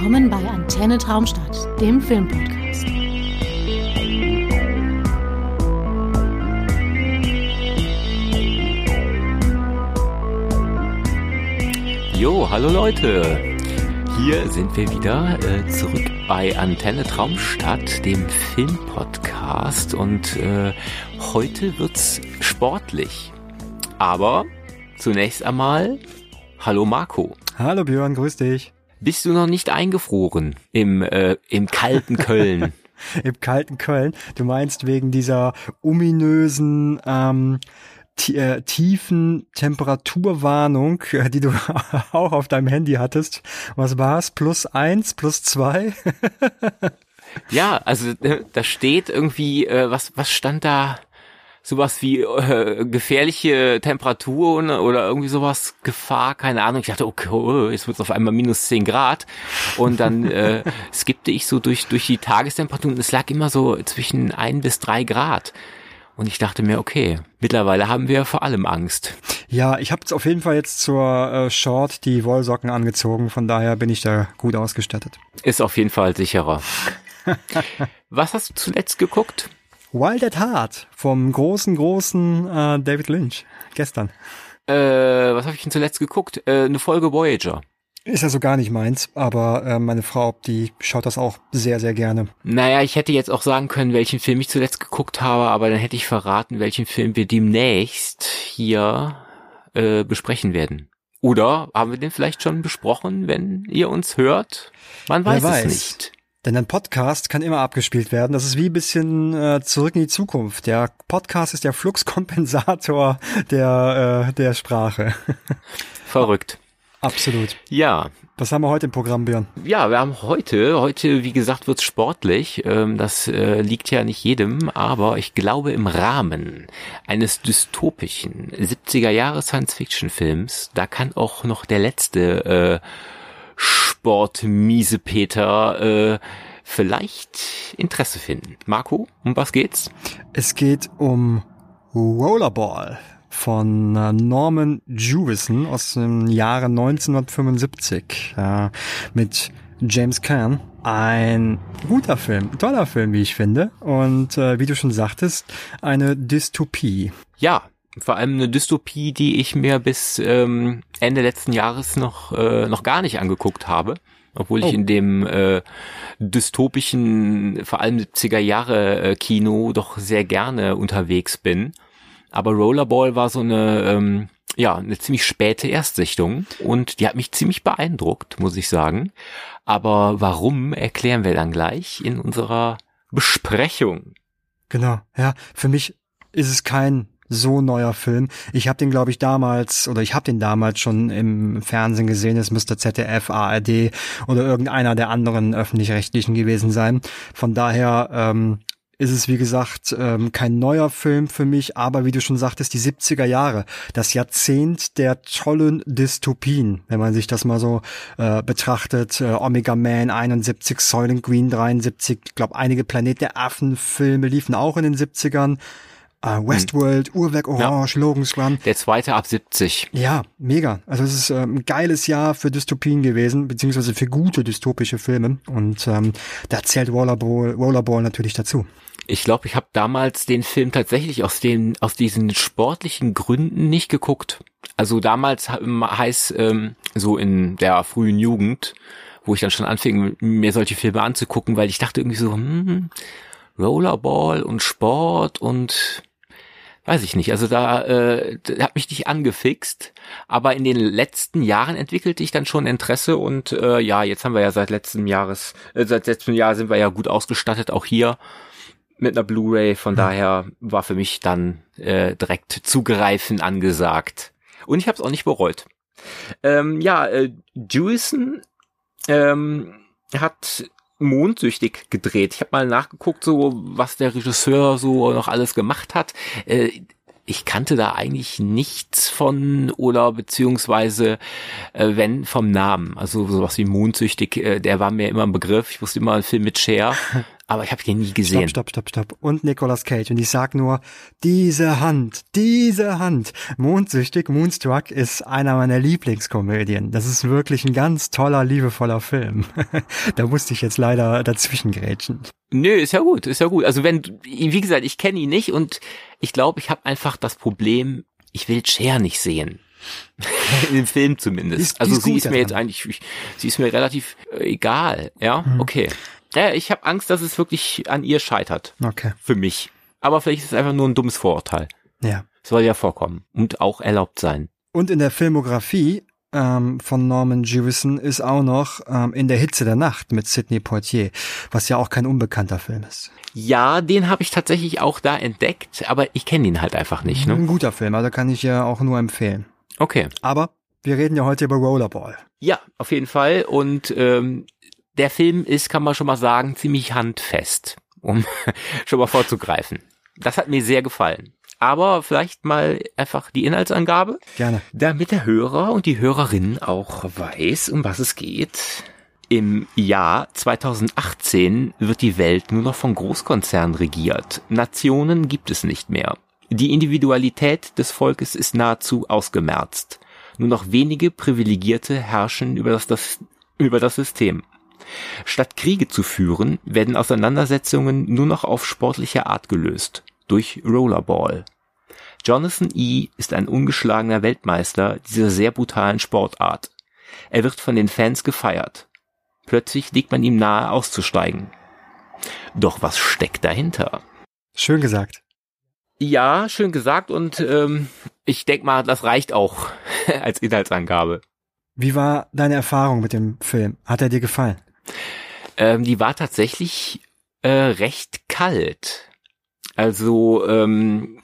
Willkommen bei Antenne Traumstadt, dem Filmpodcast. Jo, hallo Leute. Hier sind wir wieder äh, zurück bei Antenne Traumstadt, dem Filmpodcast. Und äh, heute wird's sportlich. Aber zunächst einmal, hallo Marco. Hallo Björn, grüß dich. Bist du noch nicht eingefroren im, äh, im kalten Köln? Im kalten Köln. Du meinst wegen dieser ominösen ähm, äh, tiefen Temperaturwarnung, äh, die du auch auf deinem Handy hattest. Was war's? Plus eins, plus zwei? ja, also äh, da steht irgendwie, äh, was, was stand da? Sowas wie äh, gefährliche Temperaturen oder irgendwie sowas, Gefahr, keine Ahnung. Ich dachte, okay, oh, jetzt wird es auf einmal minus zehn Grad. Und dann äh, skippte ich so durch, durch die Tagestemperaturen. Es lag immer so zwischen ein bis drei Grad. Und ich dachte mir, okay, mittlerweile haben wir vor allem Angst. Ja, ich habe auf jeden Fall jetzt zur äh, Short die Wollsocken angezogen, von daher bin ich da gut ausgestattet. Ist auf jeden Fall sicherer. Was hast du zuletzt geguckt? Wild at Heart vom großen, großen äh, David Lynch. Gestern. Äh, was habe ich denn zuletzt geguckt? Äh, eine Folge Voyager. Ist ja so gar nicht meins, aber äh, meine Frau, die schaut das auch sehr, sehr gerne. Naja, ich hätte jetzt auch sagen können, welchen Film ich zuletzt geguckt habe, aber dann hätte ich verraten, welchen Film wir demnächst hier äh, besprechen werden. Oder haben wir den vielleicht schon besprochen, wenn ihr uns hört? Man weiß, weiß. es nicht. Denn ein Podcast kann immer abgespielt werden. Das ist wie ein bisschen äh, zurück in die Zukunft. Der Podcast ist der Fluxkompensator der, äh, der Sprache. Verrückt. Absolut. Ja. Was haben wir heute im Programm, Björn? Ja, wir haben heute, heute, wie gesagt, wird's sportlich. Ähm, das äh, liegt ja nicht jedem, aber ich glaube im Rahmen eines dystopischen 70er Jahre Science-Fiction-Films, da kann auch noch der letzte äh, Sport-Miesepeter äh, vielleicht Interesse finden. Marco, um was geht's? Es geht um Rollerball von äh, Norman Jewison aus dem Jahre 1975 äh, mit James Caan. Ein guter Film, toller Film, wie ich finde. Und äh, wie du schon sagtest, eine Dystopie. Ja, vor allem eine Dystopie, die ich mir bis ähm, Ende letzten Jahres noch äh, noch gar nicht angeguckt habe, obwohl oh. ich in dem äh, dystopischen, vor allem 70er Jahre äh, Kino doch sehr gerne unterwegs bin. Aber Rollerball war so eine ähm, ja eine ziemlich späte Erstsichtung und die hat mich ziemlich beeindruckt, muss ich sagen. Aber warum erklären wir dann gleich in unserer Besprechung. Genau, ja, für mich ist es kein so neuer Film. Ich habe den, glaube ich, damals oder ich habe den damals schon im Fernsehen gesehen. Es müsste ZDF, ARD oder irgendeiner der anderen öffentlich-rechtlichen gewesen sein. Von daher ähm, ist es, wie gesagt, ähm, kein neuer Film für mich, aber wie du schon sagtest, die 70er Jahre, das Jahrzehnt der tollen Dystopien, wenn man sich das mal so äh, betrachtet. Äh, Omega Man 71, Soylent Green 73, ich glaube, einige Planet der Affen-Filme liefen auch in den 70ern. Uh, Westworld, hm. Uhrwerk Orange, ja. Logan's Run. Der zweite ab 70. Ja, mega. Also es ist ähm, ein geiles Jahr für Dystopien gewesen, beziehungsweise für gute dystopische Filme. Und ähm, da zählt Rollerball, Rollerball natürlich dazu. Ich glaube, ich habe damals den Film tatsächlich aus den aus diesen sportlichen Gründen nicht geguckt. Also damals heißt ähm, so in der frühen Jugend, wo ich dann schon anfing, mir solche Filme anzugucken, weil ich dachte irgendwie so, hm, Rollerball und Sport und weiß ich nicht. Also da äh, hat mich nicht angefixt, aber in den letzten Jahren entwickelte ich dann schon Interesse und äh, ja, jetzt haben wir ja seit letztem Jahres, äh, seit letztem Jahr sind wir ja gut ausgestattet, auch hier mit einer Blu-ray. Von mhm. daher war für mich dann äh, direkt zugreifen angesagt und ich habe es auch nicht bereut. Ähm, ja, äh, Jewison ähm, hat mondsüchtig gedreht. Ich habe mal nachgeguckt, so was der Regisseur so noch alles gemacht hat. Äh, ich kannte da eigentlich nichts von oder beziehungsweise äh, wenn vom Namen. Also sowas wie mondsüchtig, äh, der war mir immer ein Begriff. Ich wusste immer ein Film mit Cher, aber ich habe den nie gesehen. Stopp, stopp, stopp, stopp. Und Nicolas Cage. Und ich sag nur, diese Hand, diese Hand. Mondsüchtig, Moonstruck ist einer meiner Lieblingskomödien. Das ist wirklich ein ganz toller, liebevoller Film. da musste ich jetzt leider dazwischen grätschen. Nö, ist ja gut, ist ja gut. Also wenn, wie gesagt, ich kenne ihn nicht und ich glaube, ich habe einfach das Problem, ich will Cher nicht sehen. Im Film zumindest. Ist- die also ist sie ist mir jetzt daran. eigentlich, ich, sie ist mir relativ äh, egal. Ja, Mhm. okay. Ja, ich habe Angst, dass es wirklich an ihr scheitert. Okay. Für mich. Aber vielleicht ist es einfach nur ein dummes Vorurteil. Ja. Soll ja vorkommen und auch erlaubt sein. Und in der Filmografie ähm, von Norman Jewison ist auch noch ähm, In der Hitze der Nacht mit Sidney Poitier, was ja auch kein unbekannter Film ist. Ja, den habe ich tatsächlich auch da entdeckt, aber ich kenne ihn halt einfach nicht. Ne? Ein guter Film, also kann ich ja auch nur empfehlen. Okay. Aber wir reden ja heute über Rollerball. Ja, auf jeden Fall. Und ähm, der Film ist, kann man schon mal sagen, ziemlich handfest, um schon mal vorzugreifen. Das hat mir sehr gefallen. Aber vielleicht mal einfach die Inhaltsangabe, Gerne. damit der Hörer und die Hörerin auch weiß, um was es geht. Im Jahr 2018 wird die Welt nur noch von Großkonzernen regiert. Nationen gibt es nicht mehr. Die Individualität des Volkes ist nahezu ausgemerzt. Nur noch wenige Privilegierte herrschen über das, das, über das System. Statt Kriege zu führen, werden Auseinandersetzungen nur noch auf sportliche Art gelöst. Durch Rollerball. Jonathan E. ist ein ungeschlagener Weltmeister dieser sehr brutalen Sportart. Er wird von den Fans gefeiert. Plötzlich liegt man ihm nahe auszusteigen. Doch was steckt dahinter? Schön gesagt. Ja, schön gesagt und ähm, ich denk mal, das reicht auch als Inhaltsangabe. Wie war deine Erfahrung mit dem Film? Hat er dir gefallen? Ähm, die war tatsächlich äh, recht kalt. Also, ähm,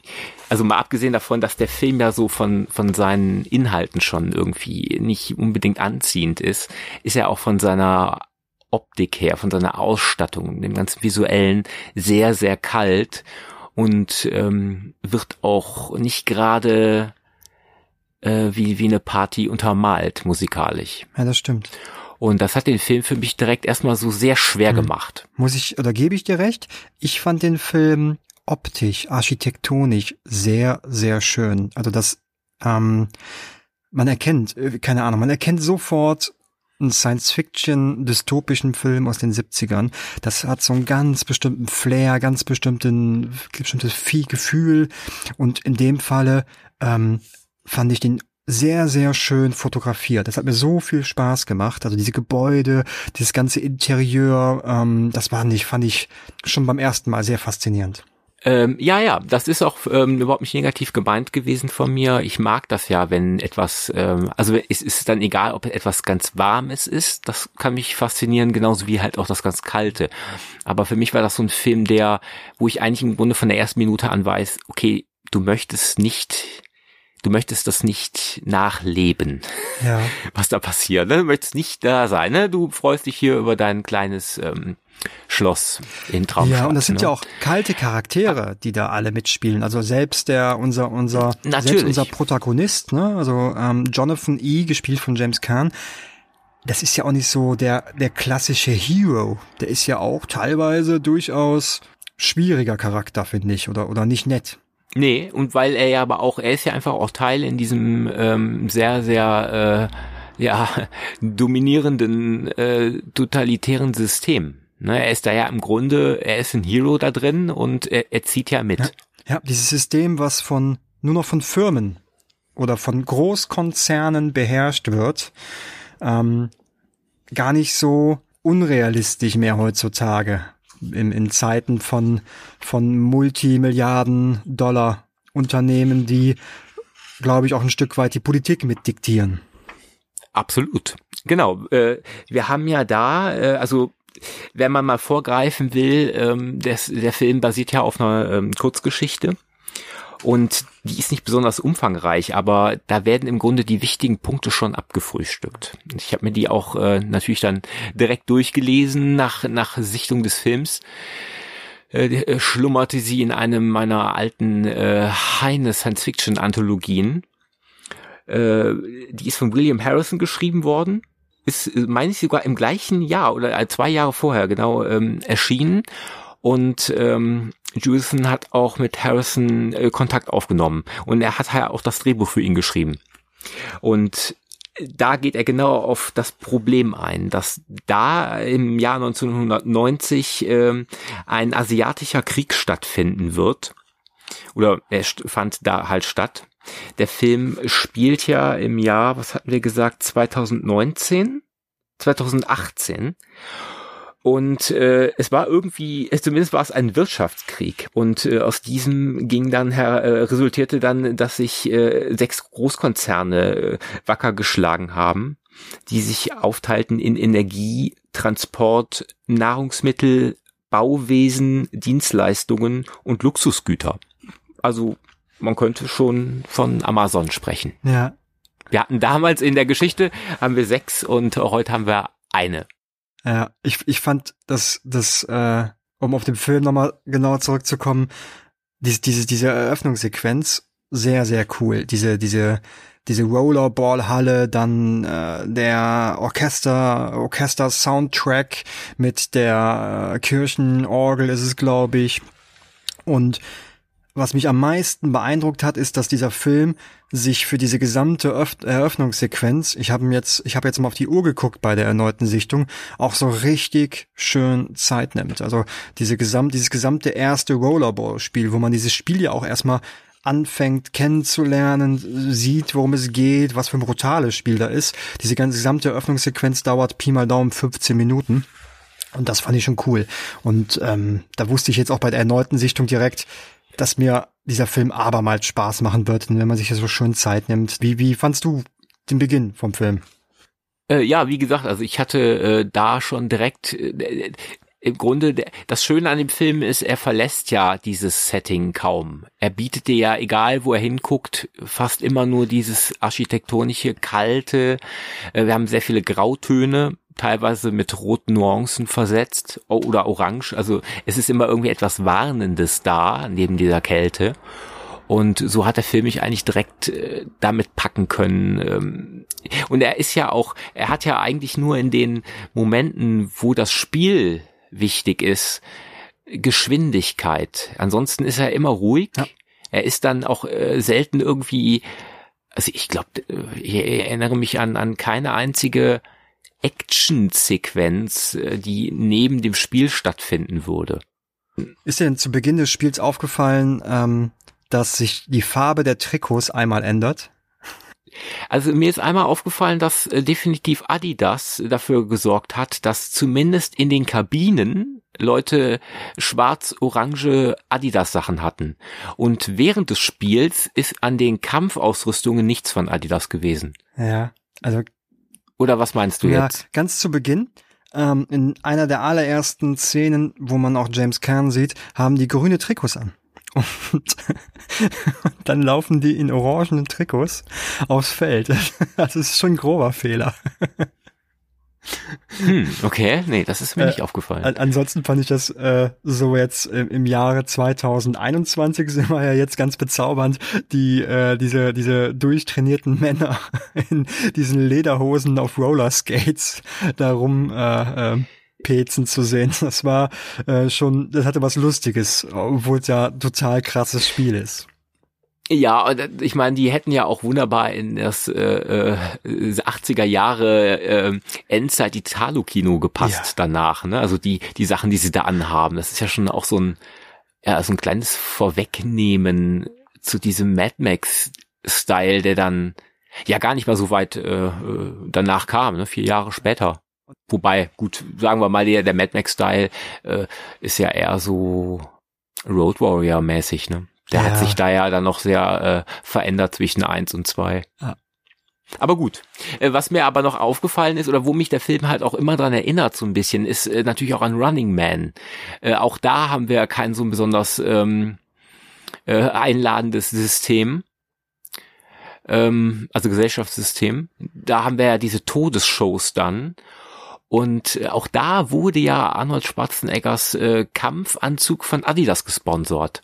also mal abgesehen davon, dass der Film ja so von, von seinen Inhalten schon irgendwie nicht unbedingt anziehend ist, ist er auch von seiner Optik her, von seiner Ausstattung, dem ganzen visuellen sehr, sehr kalt und ähm, wird auch nicht gerade äh, wie, wie eine Party untermalt musikalisch. Ja, das stimmt. Und das hat den Film für mich direkt erstmal so sehr schwer Mhm. gemacht. Muss ich, oder gebe ich dir recht? Ich fand den Film optisch, architektonisch sehr, sehr schön. Also das, ähm, man erkennt, äh, keine Ahnung, man erkennt sofort einen Science-Fiction-dystopischen Film aus den 70ern. Das hat so einen ganz bestimmten Flair, ganz bestimmten, bestimmtes Vieh-Gefühl. Und in dem Falle ähm, fand ich den sehr, sehr schön fotografiert. Das hat mir so viel Spaß gemacht. Also diese Gebäude, dieses ganze Interieur, ähm, das war nicht, fand ich schon beim ersten Mal sehr faszinierend. Ähm, ja, ja, das ist auch ähm, überhaupt nicht negativ gemeint gewesen von mir. Ich mag das ja, wenn etwas, ähm, also es ist dann egal, ob etwas ganz Warmes ist, das kann mich faszinieren, genauso wie halt auch das ganz Kalte. Aber für mich war das so ein Film, der, wo ich eigentlich im Grunde von der ersten Minute an weiß, okay, du möchtest nicht, du möchtest das nicht nachleben, Ja. was da passiert. Ne? Du möchtest nicht da sein. Ne? Du freust dich hier über dein kleines ähm, Schloss in Traumstadt. Ja, und das sind ne? ja auch kalte Charaktere, die da alle mitspielen. Also selbst der, unser, unser, selbst unser Protagonist, ne, also ähm, Jonathan E., gespielt von James Caan, das ist ja auch nicht so der, der klassische Hero. Der ist ja auch teilweise durchaus schwieriger Charakter, finde ich, oder, oder nicht nett. Nee, und weil er ja aber auch, er ist ja einfach auch Teil in diesem ähm, sehr, sehr äh, ja, dominierenden, äh, totalitären System. Ne, er ist da ja im Grunde, er ist ein Hero da drin und er, er zieht ja mit. Ja. Ja, dieses System, was von, nur noch von Firmen oder von Großkonzernen beherrscht wird, ähm, gar nicht so unrealistisch mehr heutzutage in, in Zeiten von, von Multimilliarden Dollar Unternehmen, die, glaube ich, auch ein Stück weit die Politik mitdiktieren. Absolut. Genau. Äh, wir haben ja da, äh, also wenn man mal vorgreifen will, ähm, der Film basiert ja auf einer ähm, Kurzgeschichte. Und die ist nicht besonders umfangreich, aber da werden im Grunde die wichtigen Punkte schon abgefrühstückt. Ich habe mir die auch äh, natürlich dann direkt durchgelesen nach, nach Sichtung des Films. Äh, äh, schlummerte sie in einem meiner alten äh, Heine Science-Fiction-Anthologien. Äh, die ist von William Harrison geschrieben worden ist, meine ich sogar im gleichen Jahr oder zwei Jahre vorher genau ähm, erschienen. Und ähm, Jewison hat auch mit Harrison äh, Kontakt aufgenommen. Und er hat halt auch das Drehbuch für ihn geschrieben. Und da geht er genau auf das Problem ein, dass da im Jahr 1990 äh, ein asiatischer Krieg stattfinden wird. Oder er fand da halt statt. Der Film spielt ja im Jahr, was hatten wir gesagt, 2019? 2018. Und äh, es war irgendwie, zumindest war es ein Wirtschaftskrieg. Und äh, aus diesem ging dann her, äh, resultierte dann, dass sich äh, sechs Großkonzerne äh, wacker geschlagen haben, die sich aufteilten in Energie, Transport, Nahrungsmittel, Bauwesen, Dienstleistungen und Luxusgüter. Also man könnte schon von Amazon sprechen. Ja. Wir hatten damals in der Geschichte haben wir sechs und heute haben wir eine. Ja, ich, ich fand, dass das, äh, um auf den Film nochmal genauer zurückzukommen, diese, diese, diese Eröffnungssequenz sehr, sehr cool. Diese, diese, diese Rollerball-Halle, dann äh, der Orchester, Orchester-Soundtrack mit der äh, Kirchenorgel ist es, glaube ich. Und was mich am meisten beeindruckt hat, ist, dass dieser Film sich für diese gesamte Öff Eröffnungssequenz, ich habe jetzt, ich habe jetzt mal auf die Uhr geguckt bei der erneuten Sichtung, auch so richtig schön Zeit nimmt. Also diese gesamt, dieses gesamte erste Rollerball-Spiel, wo man dieses Spiel ja auch erstmal anfängt kennenzulernen, sieht, worum es geht, was für ein brutales Spiel da ist. Diese ganze gesamte Eröffnungssequenz dauert Pi mal Daumen 15 Minuten. Und das fand ich schon cool. Und ähm, da wusste ich jetzt auch bei der erneuten Sichtung direkt, dass mir dieser Film abermals Spaß machen wird, wenn man sich so schön Zeit nimmt. Wie, wie fandst du den Beginn vom Film? Äh, ja, wie gesagt, also ich hatte äh, da schon direkt äh, im Grunde das Schöne an dem Film ist, er verlässt ja dieses Setting kaum. Er bietet dir ja, egal wo er hinguckt, fast immer nur dieses architektonische, kalte. Äh, wir haben sehr viele Grautöne teilweise mit roten Nuancen versetzt oder orange. Also es ist immer irgendwie etwas Warnendes da neben dieser Kälte. Und so hat der Film mich eigentlich direkt äh, damit packen können. Ähm, und er ist ja auch, er hat ja eigentlich nur in den Momenten, wo das Spiel wichtig ist, Geschwindigkeit. Ansonsten ist er immer ruhig. Ja. Er ist dann auch äh, selten irgendwie, also ich glaube, äh, ich erinnere mich an, an keine einzige Action-Sequenz, äh, die neben dem Spiel stattfinden würde. Ist dir denn zu Beginn des Spiels aufgefallen, ähm, dass sich die Farbe der Trikots einmal ändert? Also mir ist einmal aufgefallen, dass äh, definitiv Adidas dafür gesorgt hat, dass zumindest in den Kabinen Leute schwarz-orange Adidas-Sachen hatten. Und während des Spiels ist an den Kampfausrüstungen nichts von Adidas gewesen. Ja, also oder was meinst du ja, jetzt? Ganz zu Beginn, ähm, in einer der allerersten Szenen, wo man auch James Kern sieht, haben die grüne Trikots an. Und dann laufen die in orangenen Trikots aufs Feld. Das ist schon ein grober Fehler. Hm, okay, nee, das ist mir äh, nicht aufgefallen. Ansonsten fand ich das äh, so jetzt äh, im Jahre 2021 sind wir ja jetzt ganz bezaubernd, die äh, diese diese durchtrainierten Männer in diesen Lederhosen auf Rollerskates darum äh, äh, pezen zu sehen. Das war äh, schon, das hatte was Lustiges, obwohl es ja total krasses Spiel ist. Ja, ich meine, die hätten ja auch wunderbar in das äh, 80er äh, Jahre äh, Endzeit Italo-Kino gepasst ja. danach. Ne? Also die die Sachen, die sie da anhaben, das ist ja schon auch so ein ja, so ein kleines Vorwegnehmen zu diesem Mad Max-Style, der dann ja gar nicht mal so weit äh, äh danach kam, ne? vier Jahre später. Wobei, gut, sagen wir mal, der, der Mad Max-Style äh, ist ja eher so Road Warrior-mäßig, ne? Der ja. hat sich da ja dann noch sehr äh, verändert zwischen eins und zwei. Ja. Aber gut, äh, was mir aber noch aufgefallen ist oder wo mich der Film halt auch immer dran erinnert so ein bisschen, ist äh, natürlich auch an Running Man. Äh, auch da haben wir kein so besonders ähm, äh, einladendes System, ähm, also Gesellschaftssystem. Da haben wir ja diese Todesshows dann. Und äh, auch da wurde ja Arnold Schwarzeneggers äh, Kampfanzug von Adidas gesponsert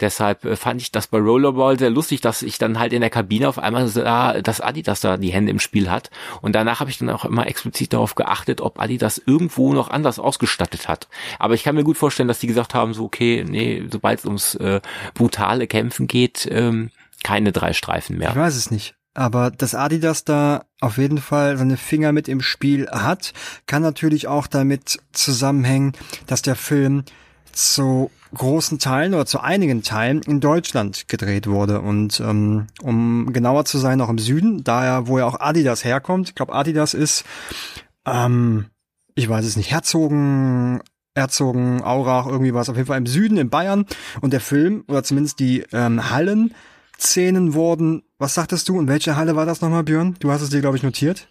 Deshalb äh, fand ich das bei Rollerball sehr lustig, dass ich dann halt in der Kabine auf einmal sah, dass Adidas da die Hände im Spiel hat. Und danach habe ich dann auch immer explizit darauf geachtet, ob Adidas irgendwo noch anders ausgestattet hat. Aber ich kann mir gut vorstellen, dass die gesagt haben, so okay, nee, sobald es ums äh, brutale Kämpfen geht, ähm, keine drei Streifen mehr. Ich weiß es nicht. Aber dass Adidas da auf jeden Fall seine Finger mit im Spiel hat, kann natürlich auch damit zusammenhängen, dass der Film zu großen Teilen oder zu einigen Teilen in Deutschland gedreht wurde. Und ähm, um genauer zu sein, auch im Süden, daher, wo ja auch Adidas herkommt. Ich glaube, Adidas ist, ähm, ich weiß es nicht, Herzogen, Herzogen, Aurach, irgendwie was, auf jeden Fall im Süden, in Bayern. Und der Film, oder zumindest die ähm, Hallen, Szenen wurden, was sagtest du, in welcher Halle war das nochmal, Björn? Du hast es dir, glaube ich, notiert.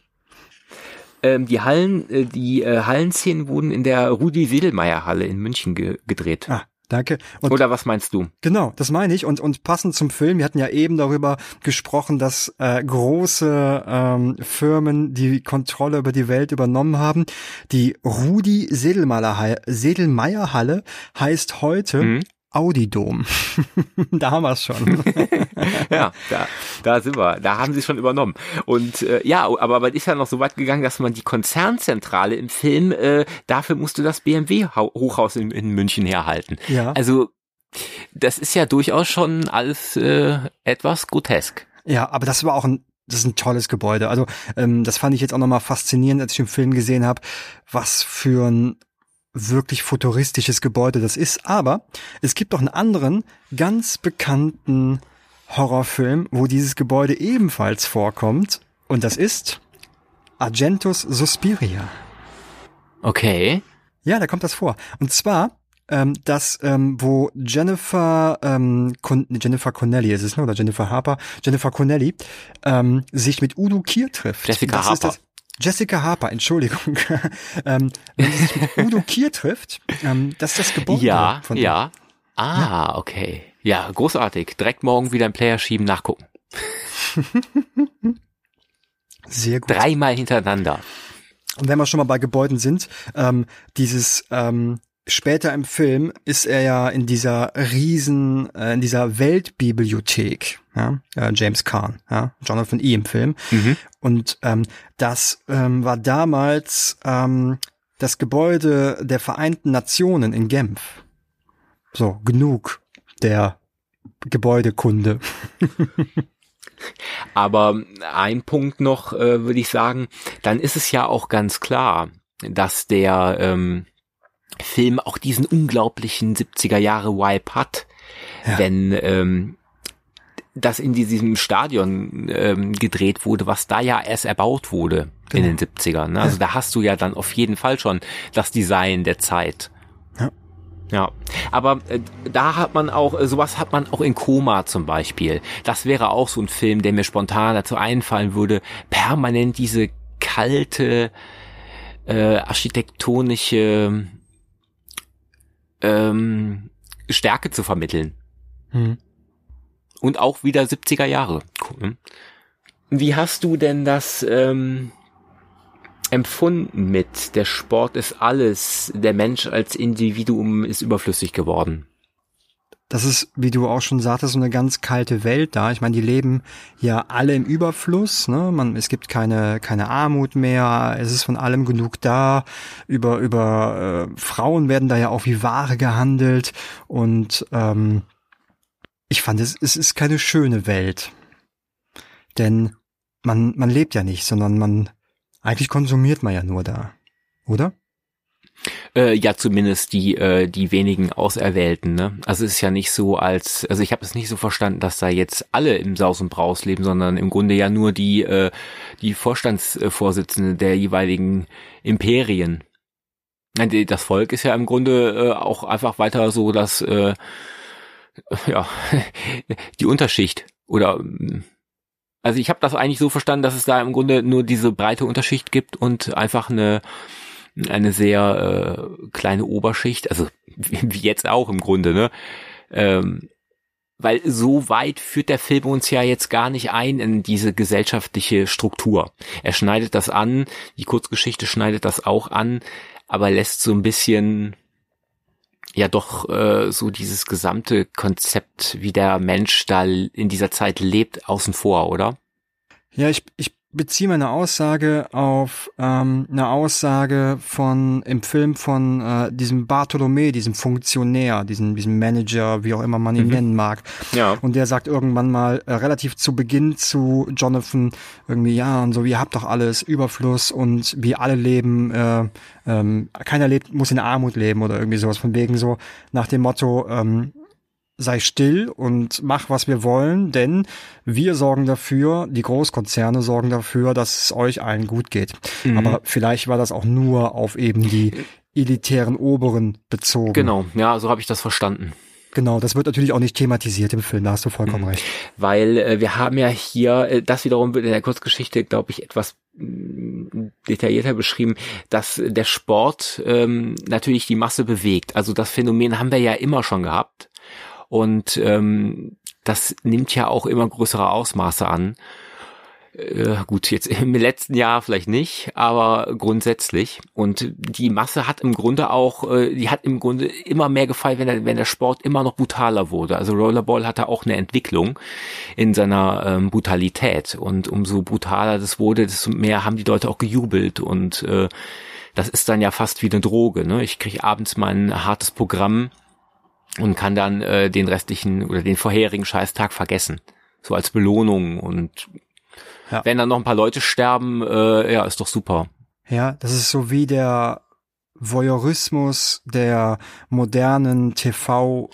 Ähm, die Hallen, äh, die äh, Hallenszenen wurden in der Rudi Sedelmeier Halle in München ge gedreht. Ah, Danke. Und Oder was meinst du? Genau, das meine ich. Und, und passend zum Film, wir hatten ja eben darüber gesprochen, dass äh, große ähm, Firmen die Kontrolle über die Welt übernommen haben. Die Rudi Sedelmeier Halle heißt heute mhm. Audidom. da haben wir es schon. ja, da, da sind wir. Da haben sie schon übernommen. Und äh, ja, aber man ist ja noch so weit gegangen, dass man die Konzernzentrale im Film, äh, dafür musste das BMW-Hochhaus in, in München herhalten. Ja. Also das ist ja durchaus schon alles äh, etwas grotesk. Ja, aber das war auch ein das ist ein tolles Gebäude. Also ähm, das fand ich jetzt auch nochmal faszinierend, als ich den Film gesehen habe, was für ein wirklich futuristisches Gebäude das ist. Aber es gibt auch einen anderen ganz bekannten Horrorfilm, wo dieses Gebäude ebenfalls vorkommt. Und das ist Argentus Suspiria. Okay. Ja, da kommt das vor. Und zwar ähm, das, ähm, wo Jennifer, ähm, Con Jennifer Connelly ist es, ne? oder Jennifer Harper, Jennifer Connelly, ähm, sich mit Udo Kier trifft. Jessica das Harper. Jessica Harper, Entschuldigung, ähm, wenn sie sich mit Udo Kier trifft, ähm, das ist das Gebäude. Ja, von ja. Ah, ja. okay. Ja, großartig. Direkt morgen wieder ein Player schieben, nachgucken. Sehr gut. Dreimal hintereinander. Und wenn wir schon mal bei Gebäuden sind, ähm, dieses ähm, später im Film ist er ja in dieser riesen, äh, in dieser Weltbibliothek, ja, äh, James Kahn, ja, Jonathan E. im Film. Mhm. Und ähm, das ähm, war damals ähm, das Gebäude der Vereinten Nationen in Genf. So, genug der Gebäudekunde. Aber ein Punkt noch, äh, würde ich sagen, dann ist es ja auch ganz klar, dass der ähm, Film auch diesen unglaublichen 70er Jahre Wipe hat, ja. wenn ähm, das in diesem Stadion ähm, gedreht wurde, was da ja erst erbaut wurde genau. in den 70ern. Ne? Also ja. da hast du ja dann auf jeden Fall schon das Design der Zeit. Ja. Ja, aber äh, da hat man auch, äh, sowas hat man auch in Koma zum Beispiel. Das wäre auch so ein Film, der mir spontan dazu einfallen würde, permanent diese kalte, äh, architektonische ähm, Stärke zu vermitteln. Hm. Und auch wieder 70er Jahre. Cool. Wie hast du denn das ähm, empfunden mit der Sport ist alles, der Mensch als Individuum ist überflüssig geworden? Das ist, wie du auch schon sagtest, so eine ganz kalte Welt da. Ich meine, die leben ja alle im Überfluss. Ne? Man, es gibt keine, keine Armut mehr. Es ist von allem genug da. Über, über äh, Frauen werden da ja auch wie Ware gehandelt. Und ähm, ich fand, es, es ist keine schöne Welt. Denn man, man lebt ja nicht, sondern man, eigentlich konsumiert man ja nur da. Oder? Äh, ja, zumindest die äh, die wenigen Auserwählten. Ne? Also es ist ja nicht so, als also ich habe es nicht so verstanden, dass da jetzt alle im Saus und Braus leben, sondern im Grunde ja nur die äh, die Vorstandsvorsitzenden der jeweiligen Imperien. Das Volk ist ja im Grunde äh, auch einfach weiter so, dass äh, ja die Unterschicht oder also ich habe das eigentlich so verstanden, dass es da im Grunde nur diese breite Unterschicht gibt und einfach eine eine sehr äh, kleine Oberschicht, also wie jetzt auch im Grunde, ne? Ähm, weil so weit führt der Film uns ja jetzt gar nicht ein in diese gesellschaftliche Struktur. Er schneidet das an, die Kurzgeschichte schneidet das auch an, aber lässt so ein bisschen ja doch äh, so dieses gesamte Konzept, wie der Mensch da in dieser Zeit lebt, außen vor, oder? Ja, ich, ich beziehe meine Aussage auf ähm, eine Aussage von im Film von äh, diesem Bartholomä, diesem Funktionär, diesem, diesem Manager, wie auch immer man ihn mhm. nennen mag. Ja. Und der sagt irgendwann mal äh, relativ zu Beginn zu Jonathan irgendwie, ja, und so, ihr habt doch alles, Überfluss und wir alle leben, äh, ähm, keiner lebt, muss in Armut leben oder irgendwie sowas von wegen so nach dem Motto, ähm, sei still und mach, was wir wollen, denn wir sorgen dafür, die Großkonzerne sorgen dafür, dass es euch allen gut geht. Mhm. Aber vielleicht war das auch nur auf eben die elitären Oberen bezogen. Genau, ja, so habe ich das verstanden. Genau, das wird natürlich auch nicht thematisiert im Film, da hast du vollkommen mhm. recht. Weil äh, wir haben ja hier, äh, das wiederum wird in der Kurzgeschichte, glaube ich, etwas mm, detaillierter beschrieben, dass der Sport ähm, natürlich die Masse bewegt. Also das Phänomen haben wir ja immer schon gehabt. Und ähm, das nimmt ja auch immer größere Ausmaße an. Äh, gut, jetzt im letzten Jahr vielleicht nicht, aber grundsätzlich. Und die Masse hat im Grunde auch, äh, die hat im Grunde immer mehr gefallen, wenn der, wenn der Sport immer noch brutaler wurde. Also Rollerball hatte auch eine Entwicklung in seiner ähm, Brutalität. Und umso brutaler das wurde, desto mehr haben die Leute auch gejubelt. Und äh, das ist dann ja fast wie eine Droge. Ne? Ich kriege abends mein hartes Programm und kann dann äh, den restlichen oder den vorherigen Scheißtag vergessen. So als Belohnung und ja. wenn dann noch ein paar Leute sterben, äh, ja, ist doch super. Ja, das ist so wie der Voyeurismus der modernen TV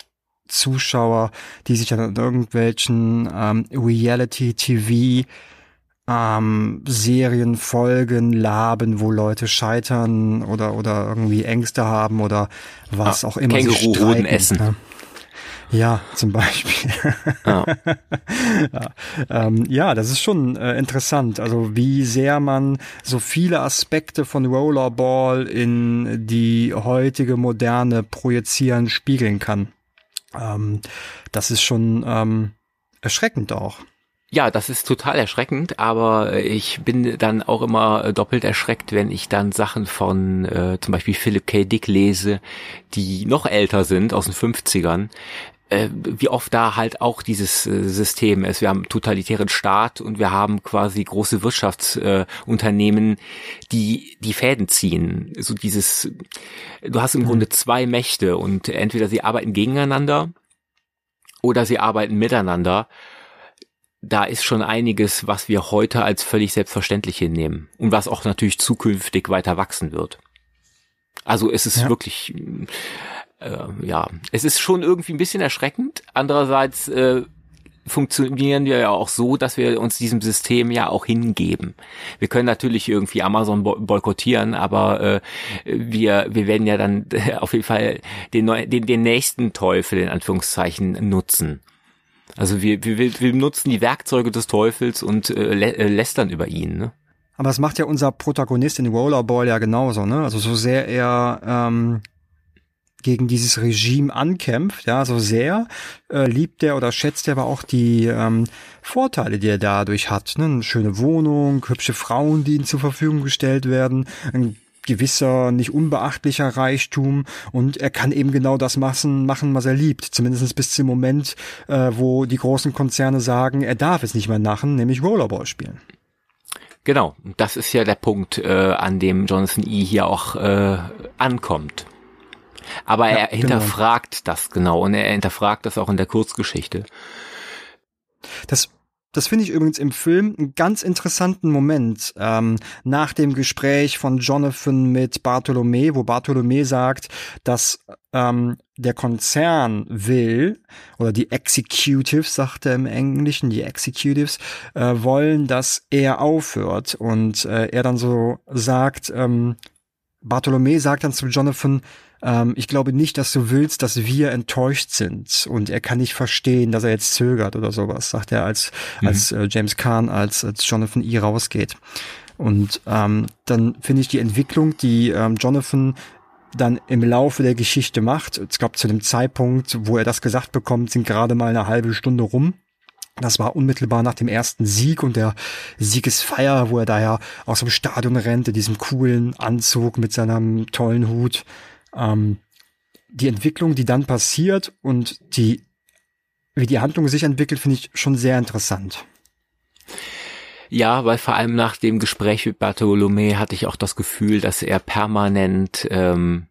Zuschauer, die sich an irgendwelchen ähm, Reality-TV ähm, Serien, Folgen, Laben, wo Leute scheitern oder oder irgendwie Ängste haben oder was ah, auch immer. Känguru essen. Ne? Ja, zum Beispiel. Ah. ja. Ähm, ja, das ist schon äh, interessant. Also wie sehr man so viele Aspekte von Rollerball in die heutige Moderne projizieren, spiegeln kann. Ähm, das ist schon ähm, erschreckend auch. Ja, das ist total erschreckend, aber ich bin dann auch immer doppelt erschreckt, wenn ich dann Sachen von äh, zum Beispiel Philip K. Dick lese, die noch älter sind, aus den 50ern, äh, wie oft da halt auch dieses äh, System ist. Wir haben totalitären Staat und wir haben quasi große Wirtschaftsunternehmen, äh, die die Fäden ziehen. So dieses, du hast im mhm. Grunde zwei Mächte und entweder sie arbeiten gegeneinander oder sie arbeiten miteinander da ist schon einiges, was wir heute als völlig selbstverständlich hinnehmen und was auch natürlich zukünftig weiter wachsen wird. Also es ist ja. wirklich, äh, ja, es ist schon irgendwie ein bisschen erschreckend. Andererseits äh, funktionieren wir ja auch so, dass wir uns diesem System ja auch hingeben. Wir können natürlich irgendwie Amazon boykottieren, aber äh, wir wir werden ja dann auf jeden Fall den, den den nächsten Teufel in Anführungszeichen nutzen. Also wir, wir, wir nutzen die Werkzeuge des Teufels und äh, lä äh, lästern über ihn. Ne? Aber das macht ja unser Protagonist in Rollerball ja genauso. Ne? Also so sehr er ähm, gegen dieses Regime ankämpft, ja, so sehr äh, liebt er oder schätzt er aber auch die ähm, Vorteile, die er dadurch hat. Ne? Eine schöne Wohnung, hübsche Frauen, die ihm zur Verfügung gestellt werden, ein gewisser, nicht unbeachtlicher Reichtum und er kann eben genau das machen, machen was er liebt. Zumindest bis zum Moment, äh, wo die großen Konzerne sagen, er darf es nicht mehr machen, nämlich Rollerball spielen. Genau, das ist ja der Punkt, äh, an dem Jonathan E. hier auch äh, ankommt. Aber er genau. hinterfragt genau. das genau und er hinterfragt das auch in der Kurzgeschichte. Das das finde ich übrigens im Film einen ganz interessanten Moment ähm, nach dem Gespräch von Jonathan mit Bartholomä, wo Bartholomä sagt, dass ähm, der Konzern will oder die Executives, sagt er im Englischen, die Executives äh, wollen, dass er aufhört. Und äh, er dann so sagt, ähm, Bartholomä sagt dann zu Jonathan, ähm, ich glaube nicht, dass du willst, dass wir enttäuscht sind. Und er kann nicht verstehen, dass er jetzt zögert oder sowas, sagt er, als, mhm. als äh, James Kahn, als, als Jonathan E. rausgeht. Und ähm, dann finde ich die Entwicklung, die ähm, Jonathan dann im Laufe der Geschichte macht, ich glaube zu dem Zeitpunkt, wo er das gesagt bekommt, sind gerade mal eine halbe Stunde rum. Das war unmittelbar nach dem ersten Sieg und der Siegesfeier, wo er daher aus dem Stadion rennt, in diesem coolen Anzug mit seinem tollen Hut. Ähm, die Entwicklung, die dann passiert und die, wie die Handlung sich entwickelt, finde ich schon sehr interessant. Ja, weil vor allem nach dem Gespräch mit Bartolomé hatte ich auch das Gefühl, dass er permanent ähm,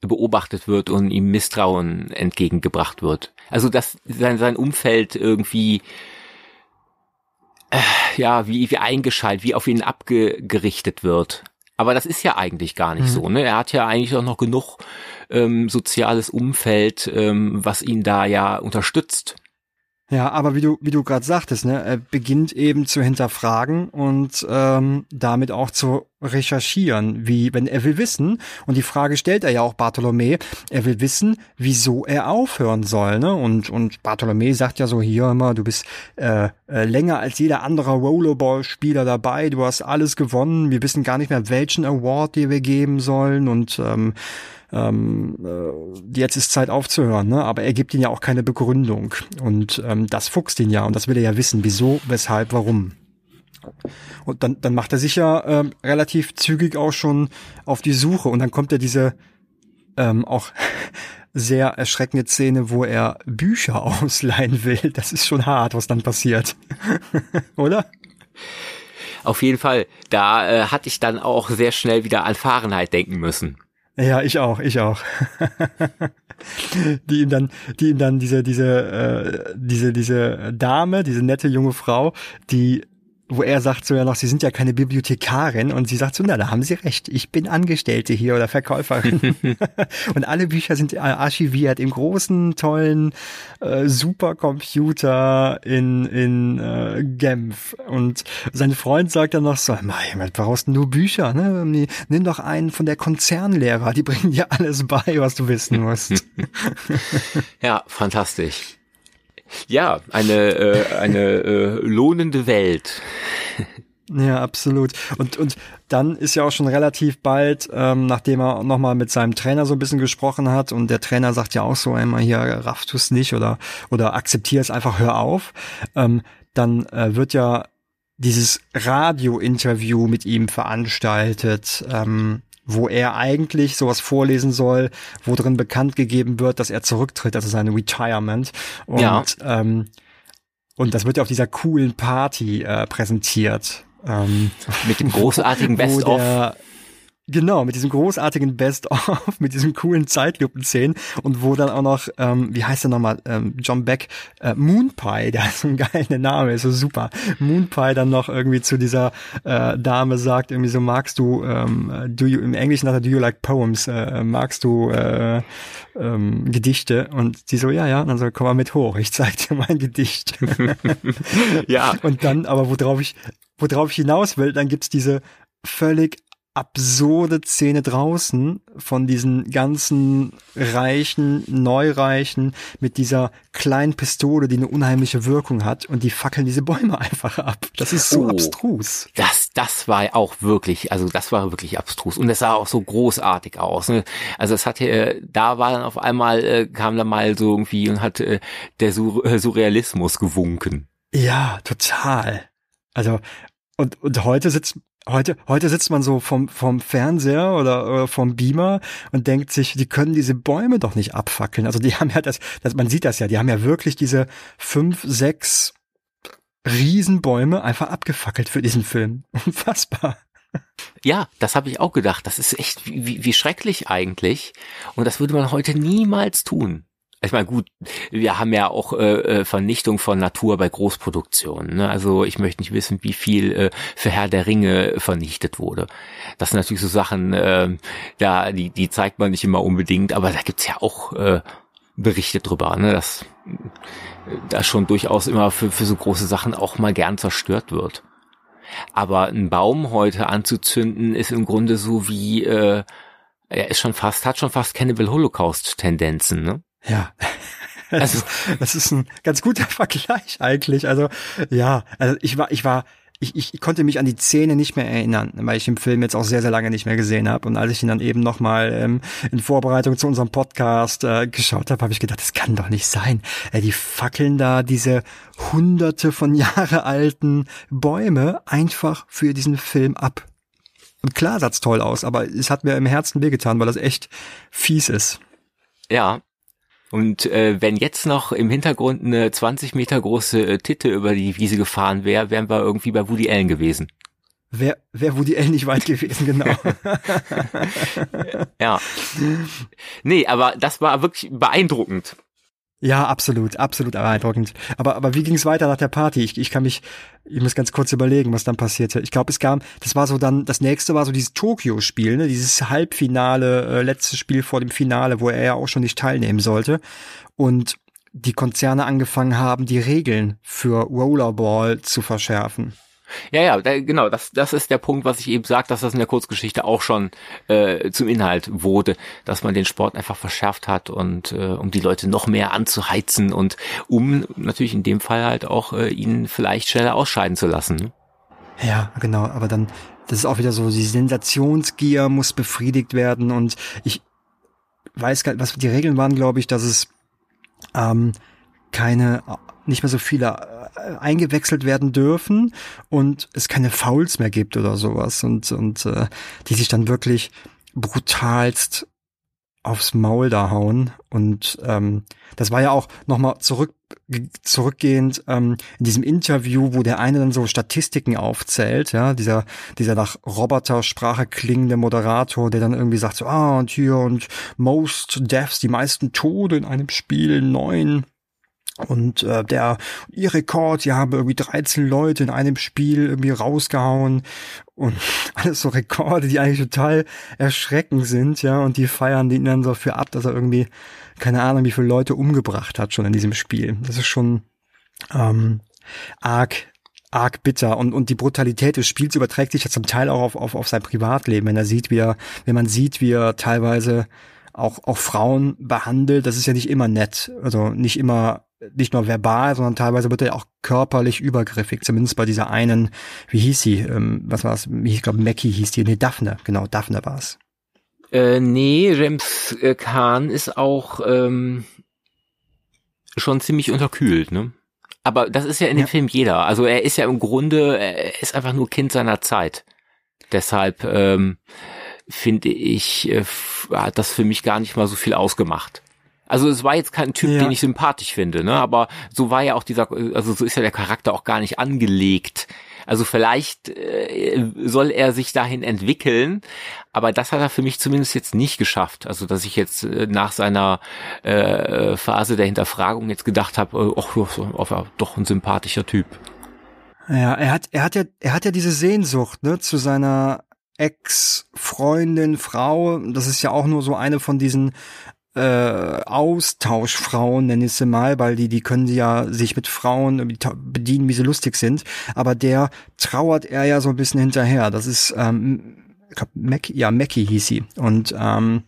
beobachtet wird und ihm Misstrauen entgegengebracht wird. Also dass sein, sein Umfeld irgendwie äh, ja wie, wie eingeschaltet, wie auf ihn abgerichtet wird. Aber das ist ja eigentlich gar nicht mhm. so. Ne? Er hat ja eigentlich auch noch genug ähm, soziales Umfeld, ähm, was ihn da ja unterstützt. Ja, aber wie du, wie du gerade sagtest, ne, er beginnt eben zu hinterfragen und ähm, damit auch zu recherchieren, wie, wenn er will wissen, und die Frage stellt er ja auch Bartholomä, er will wissen, wieso er aufhören soll, ne? Und, und Bartholomä sagt ja so, hier immer, du bist äh, äh, länger als jeder andere Rollerball-Spieler dabei, du hast alles gewonnen, wir wissen gar nicht mehr, welchen Award dir wir geben sollen und ähm, ähm, äh, jetzt ist Zeit aufzuhören, ne? aber er gibt ihnen ja auch keine Begründung und ähm, das fuchst ihn ja und das will er ja wissen, wieso, weshalb, warum. Und dann, dann macht er sich ja ähm, relativ zügig auch schon auf die Suche und dann kommt ja diese ähm, auch sehr erschreckende Szene, wo er Bücher ausleihen will. Das ist schon hart, was dann passiert. Oder? Auf jeden Fall. Da äh, hatte ich dann auch sehr schnell wieder an Fahrenheit denken müssen. Ja, ich auch, ich auch. die ihm dann, die ihm dann diese, diese, äh, diese, diese Dame, diese nette junge Frau, die wo er sagt so ja noch, Sie sind ja keine Bibliothekarin und sie sagt so, na, da haben Sie recht, ich bin Angestellte hier oder Verkäuferin. und alle Bücher sind archiviert im großen, tollen äh, Supercomputer in, in äh, Genf. Und sein Freund sagt dann noch so, was brauchst du nur Bücher? Ne? Nimm doch einen von der Konzernlehrer, die bringen dir alles bei, was du wissen musst. ja, fantastisch. Ja, eine, äh, eine äh, lohnende Welt. Ja, absolut. Und, und dann ist ja auch schon relativ bald, ähm, nachdem er nochmal mit seinem Trainer so ein bisschen gesprochen hat und der Trainer sagt ja auch so einmal hier, raff tu's nicht oder, oder akzeptier es einfach, hör auf, ähm, dann äh, wird ja dieses Radio-Interview mit ihm veranstaltet, ähm, wo er eigentlich sowas vorlesen soll, wo drin bekannt gegeben wird, dass er zurücktritt, also seine Retirement. Und, ja. ähm, und das wird ja auf dieser coolen Party äh, präsentiert. Ähm, Mit dem großartigen Best-of. Genau, mit diesem großartigen Best-of, mit diesen coolen Zeitlupen-Szenen und wo dann auch noch, ähm, wie heißt der nochmal, ähm, John Beck, äh, Moonpie, der ist so ein geiler Name, ist so super. Moonpie dann noch irgendwie zu dieser äh, Dame sagt, irgendwie so, magst du, ähm, do you, im Englischen sagt er, do you like poems, äh, magst du äh, ähm, Gedichte? Und sie so, ja, ja, und dann so, komm mal mit hoch, ich zeig dir mein Gedicht. ja. Und dann, aber worauf ich, worauf ich hinaus will, dann gibt's diese völlig absurde Szene draußen von diesen ganzen Reichen, Neureichen mit dieser kleinen Pistole, die eine unheimliche Wirkung hat und die fackeln diese Bäume einfach ab. Das ist so oh, abstrus. Das, das war auch wirklich, also das war wirklich abstrus und es sah auch so großartig aus. Ne? Also es hatte, da war dann auf einmal, äh, kam da mal so irgendwie und hat äh, der Sur äh, Surrealismus gewunken. Ja, total. Also und, und heute sitzt Heute, heute sitzt man so vom, vom Fernseher oder, oder vom Beamer und denkt sich, die können diese Bäume doch nicht abfackeln. Also die haben ja das, das, man sieht das ja, die haben ja wirklich diese fünf, sechs Riesenbäume einfach abgefackelt für diesen Film. Unfassbar. Ja, das habe ich auch gedacht. Das ist echt wie, wie schrecklich eigentlich. Und das würde man heute niemals tun. Ich meine, gut, wir haben ja auch äh, äh, Vernichtung von Natur bei Großproduktionen. Ne? Also ich möchte nicht wissen, wie viel äh, für Herr der Ringe vernichtet wurde. Das sind natürlich so Sachen, äh, da die, die zeigt man nicht immer unbedingt, aber da gibt's ja auch äh, Berichte drüber, ne? dass äh, da schon durchaus immer für, für so große Sachen auch mal gern zerstört wird. Aber ein Baum heute anzuzünden, ist im Grunde so wie, äh, er ist schon fast, hat schon fast Cannibal Holocaust Tendenzen, ne? Ja. Also, das ist ein ganz guter Vergleich eigentlich. Also, ja, also ich war, ich war, ich, ich konnte mich an die Szene nicht mehr erinnern, weil ich den Film jetzt auch sehr, sehr lange nicht mehr gesehen habe. Und als ich ihn dann eben nochmal ähm, in Vorbereitung zu unserem Podcast äh, geschaut habe, habe ich gedacht, das kann doch nicht sein. Äh, die fackeln da diese hunderte von Jahre alten Bäume einfach für diesen Film ab. Und klar sah's toll aus, aber es hat mir im Herzen wehgetan, weil das echt fies ist. Ja. Und äh, wenn jetzt noch im Hintergrund eine 20 Meter große äh, Titte über die Wiese gefahren wäre, wären wir irgendwie bei Woody Allen gewesen. Wer, wer Woody Allen nicht weit gewesen, genau. ja. Nee, aber das war wirklich beeindruckend. Ja, absolut, absolut beeindruckend. Aber, aber wie ging es weiter nach der Party? Ich, ich kann mich, ich muss ganz kurz überlegen, was dann passierte. Ich glaube, es kam, das war so dann, das nächste war so dieses Tokio-Spiel, ne? dieses Halbfinale, äh, letztes Spiel vor dem Finale, wo er ja auch schon nicht teilnehmen sollte. Und die Konzerne angefangen haben, die Regeln für Rollerball zu verschärfen. Ja, ja, da, genau, das, das ist der Punkt, was ich eben sage, dass das in der Kurzgeschichte auch schon äh, zum Inhalt wurde, dass man den Sport einfach verschärft hat und äh, um die Leute noch mehr anzuheizen und um natürlich in dem Fall halt auch äh, ihn vielleicht schneller ausscheiden zu lassen. Ne? Ja, genau, aber dann, das ist auch wieder so, die Sensationsgier muss befriedigt werden und ich weiß gar nicht, was die Regeln waren, glaube ich, dass es ähm, keine nicht mehr so viele äh, eingewechselt werden dürfen und es keine Fouls mehr gibt oder sowas. Und und äh, die sich dann wirklich brutalst aufs Maul da hauen. Und ähm, das war ja auch nochmal zurück zurückgehend ähm, in diesem Interview, wo der eine dann so Statistiken aufzählt, ja, dieser dieser nach Robotersprache klingende Moderator, der dann irgendwie sagt so ah und hier und most deaths, die meisten Tode in einem Spiel neun und äh, der ihr Rekord, die haben irgendwie 13 Leute in einem Spiel irgendwie rausgehauen. Und alles so Rekorde, die eigentlich total erschreckend sind, ja, und die feiern den dann so für ab, dass er irgendwie keine Ahnung, wie viele Leute umgebracht hat schon in diesem Spiel. Das ist schon ähm, arg arg bitter. Und und die Brutalität des Spiels überträgt sich ja zum Teil auch auf, auf, auf sein Privatleben, wenn er sieht, wie er, wenn man sieht, wie er teilweise auch, auch Frauen behandelt, das ist ja nicht immer nett, also nicht immer nicht nur verbal, sondern teilweise wird er auch körperlich übergriffig. Zumindest bei dieser einen, wie hieß sie? Ähm, was war es? Ich glaube, Mackie hieß die. Nee, Daphne. Genau, Daphne war es. Äh, nee, James äh, Kahn ist auch ähm, schon ziemlich unterkühlt, ne? Aber das ist ja in dem ja. Film jeder. Also er ist ja im Grunde, er ist einfach nur Kind seiner Zeit. Deshalb ähm, finde ich, äh, hat das für mich gar nicht mal so viel ausgemacht. Also es war jetzt kein Typ, ja. den ich sympathisch finde, ne? Aber so war ja auch dieser, also so ist ja der Charakter auch gar nicht angelegt. Also vielleicht äh, soll er sich dahin entwickeln, aber das hat er für mich zumindest jetzt nicht geschafft. Also dass ich jetzt äh, nach seiner äh, Phase der Hinterfragung jetzt gedacht habe, ach, oh, doch ein sympathischer Typ. Ja, er hat, er hat ja, er hat ja diese Sehnsucht, ne, zu seiner Ex-Freundin, Frau. Das ist ja auch nur so eine von diesen äh, Austauschfrauen, nenne ich sie mal, weil die, die können ja sich mit Frauen bedienen, wie sie lustig sind. Aber der trauert er ja so ein bisschen hinterher. Das ist, ähm, ich glaub, Mac, ja, Mackie hieß sie. Und, ähm,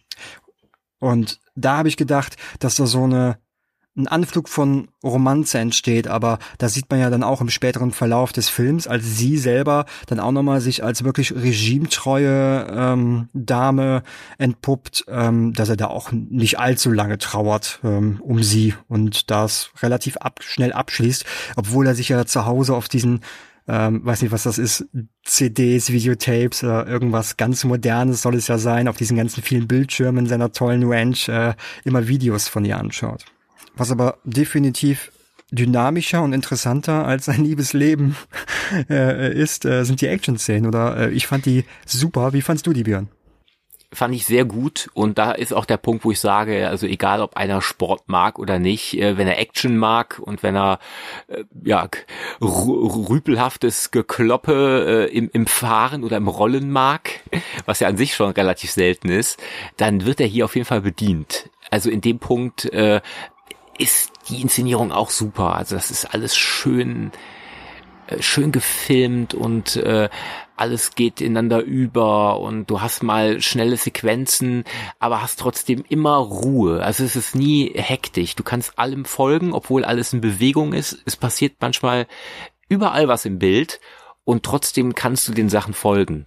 und da habe ich gedacht, dass da so eine ein Anflug von Romanze entsteht, aber da sieht man ja dann auch im späteren Verlauf des Films, als sie selber dann auch nochmal sich als wirklich regimetreue ähm, Dame entpuppt, ähm, dass er da auch nicht allzu lange trauert ähm, um sie und das relativ ab, schnell abschließt, obwohl er sich ja zu Hause auf diesen ähm, weiß nicht, was das ist, CDs, Videotapes oder irgendwas ganz Modernes soll es ja sein, auf diesen ganzen vielen Bildschirmen seiner tollen Ranch äh, immer Videos von ihr anschaut. Was aber definitiv dynamischer und interessanter als sein Liebesleben äh, ist, äh, sind die Action-Szenen. Oder äh, ich fand die super. Wie fandst du die, Björn? fand ich sehr gut und da ist auch der Punkt, wo ich sage, also egal ob einer Sport mag oder nicht, äh, wenn er Action mag und wenn er äh, ja rüpelhaftes Gekloppe äh, im, im Fahren oder im Rollen mag, was ja an sich schon relativ selten ist, dann wird er hier auf jeden Fall bedient. Also in dem Punkt äh, ist die Inszenierung auch super. Also das ist alles schön, äh, schön gefilmt und äh, alles geht ineinander über und du hast mal schnelle Sequenzen, aber hast trotzdem immer Ruhe. Also es ist nie hektisch. Du kannst allem folgen, obwohl alles in Bewegung ist. Es passiert manchmal überall was im Bild und trotzdem kannst du den Sachen folgen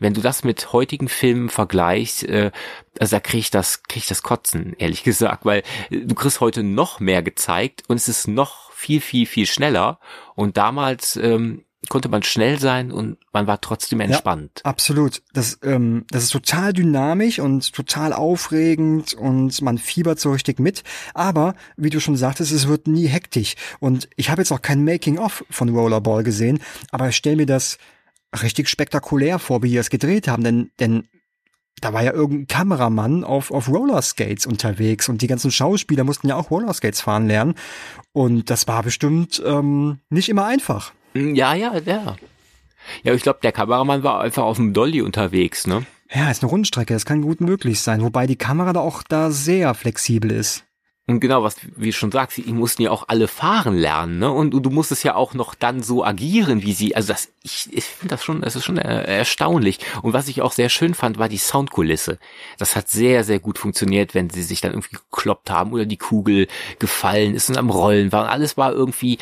wenn du das mit heutigen Filmen vergleichst, äh, also da krieg ich das, krieg ich das Kotzen, ehrlich gesagt, weil du kriegst heute noch mehr gezeigt und es ist noch viel, viel, viel schneller. Und damals ähm, konnte man schnell sein und man war trotzdem entspannt. Ja, absolut. Das, ähm, das ist total dynamisch und total aufregend und man fiebert so richtig mit. Aber, wie du schon sagtest, es wird nie hektisch. Und ich habe jetzt auch kein Making-of von Rollerball gesehen, aber ich stelle mir das richtig spektakulär vor, wie die das gedreht haben. Denn, denn da war ja irgendein Kameramann auf, auf Rollerskates unterwegs und die ganzen Schauspieler mussten ja auch Rollerskates fahren lernen. Und das war bestimmt ähm, nicht immer einfach. Hm, ja, ja, ja. Ja, ich glaube, der Kameramann war einfach auf dem Dolly unterwegs, ne? Ja, ist eine Rundstrecke, das kann gut möglich sein, wobei die Kamera da auch da sehr flexibel ist. Und genau, was wie schon sagst, die mussten ja auch alle fahren lernen, ne? Und, und du musstest ja auch noch dann so agieren, wie sie. Also das, ich, ich finde das schon, das ist schon äh, erstaunlich. Und was ich auch sehr schön fand, war die Soundkulisse. Das hat sehr, sehr gut funktioniert, wenn sie sich dann irgendwie gekloppt haben oder die Kugel gefallen ist und am Rollen war. Und alles war irgendwie,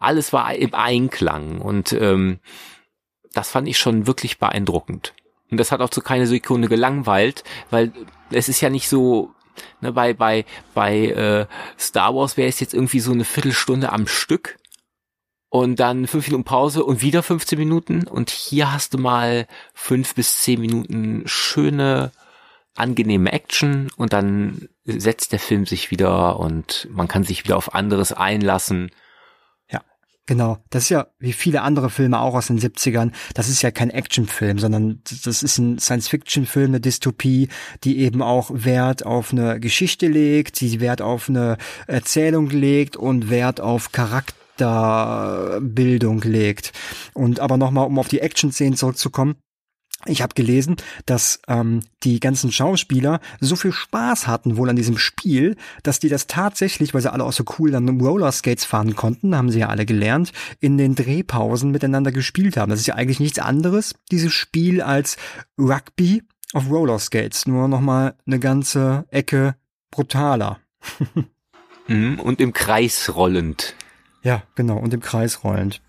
alles war im Einklang. Und ähm, das fand ich schon wirklich beeindruckend. Und das hat auch zu keine Sekunde gelangweilt, weil es ist ja nicht so Ne, bei bei bei äh, Star Wars wäre es jetzt irgendwie so eine Viertelstunde am Stück und dann fünf Minuten Pause und wieder 15 Minuten. Und hier hast du mal fünf bis zehn Minuten schöne angenehme Action und dann setzt der Film sich wieder und man kann sich wieder auf anderes einlassen Genau, das ist ja wie viele andere Filme auch aus den 70ern, das ist ja kein Actionfilm, sondern das ist ein Science-Fiction-Film, eine Dystopie, die eben auch Wert auf eine Geschichte legt, die Wert auf eine Erzählung legt und Wert auf Charakterbildung legt. Und aber nochmal, um auf die Action-Szenen zurückzukommen, ich habe gelesen, dass ähm, die ganzen Schauspieler so viel Spaß hatten wohl an diesem Spiel, dass die das tatsächlich, weil sie alle auch so cool dann Rollerskates fahren konnten, haben sie ja alle gelernt, in den Drehpausen miteinander gespielt haben. Das ist ja eigentlich nichts anderes, dieses Spiel, als Rugby auf Rollerskates, nur nochmal eine ganze Ecke brutaler. Mhm, und im Kreis rollend. Ja, genau, und im Kreis rollend.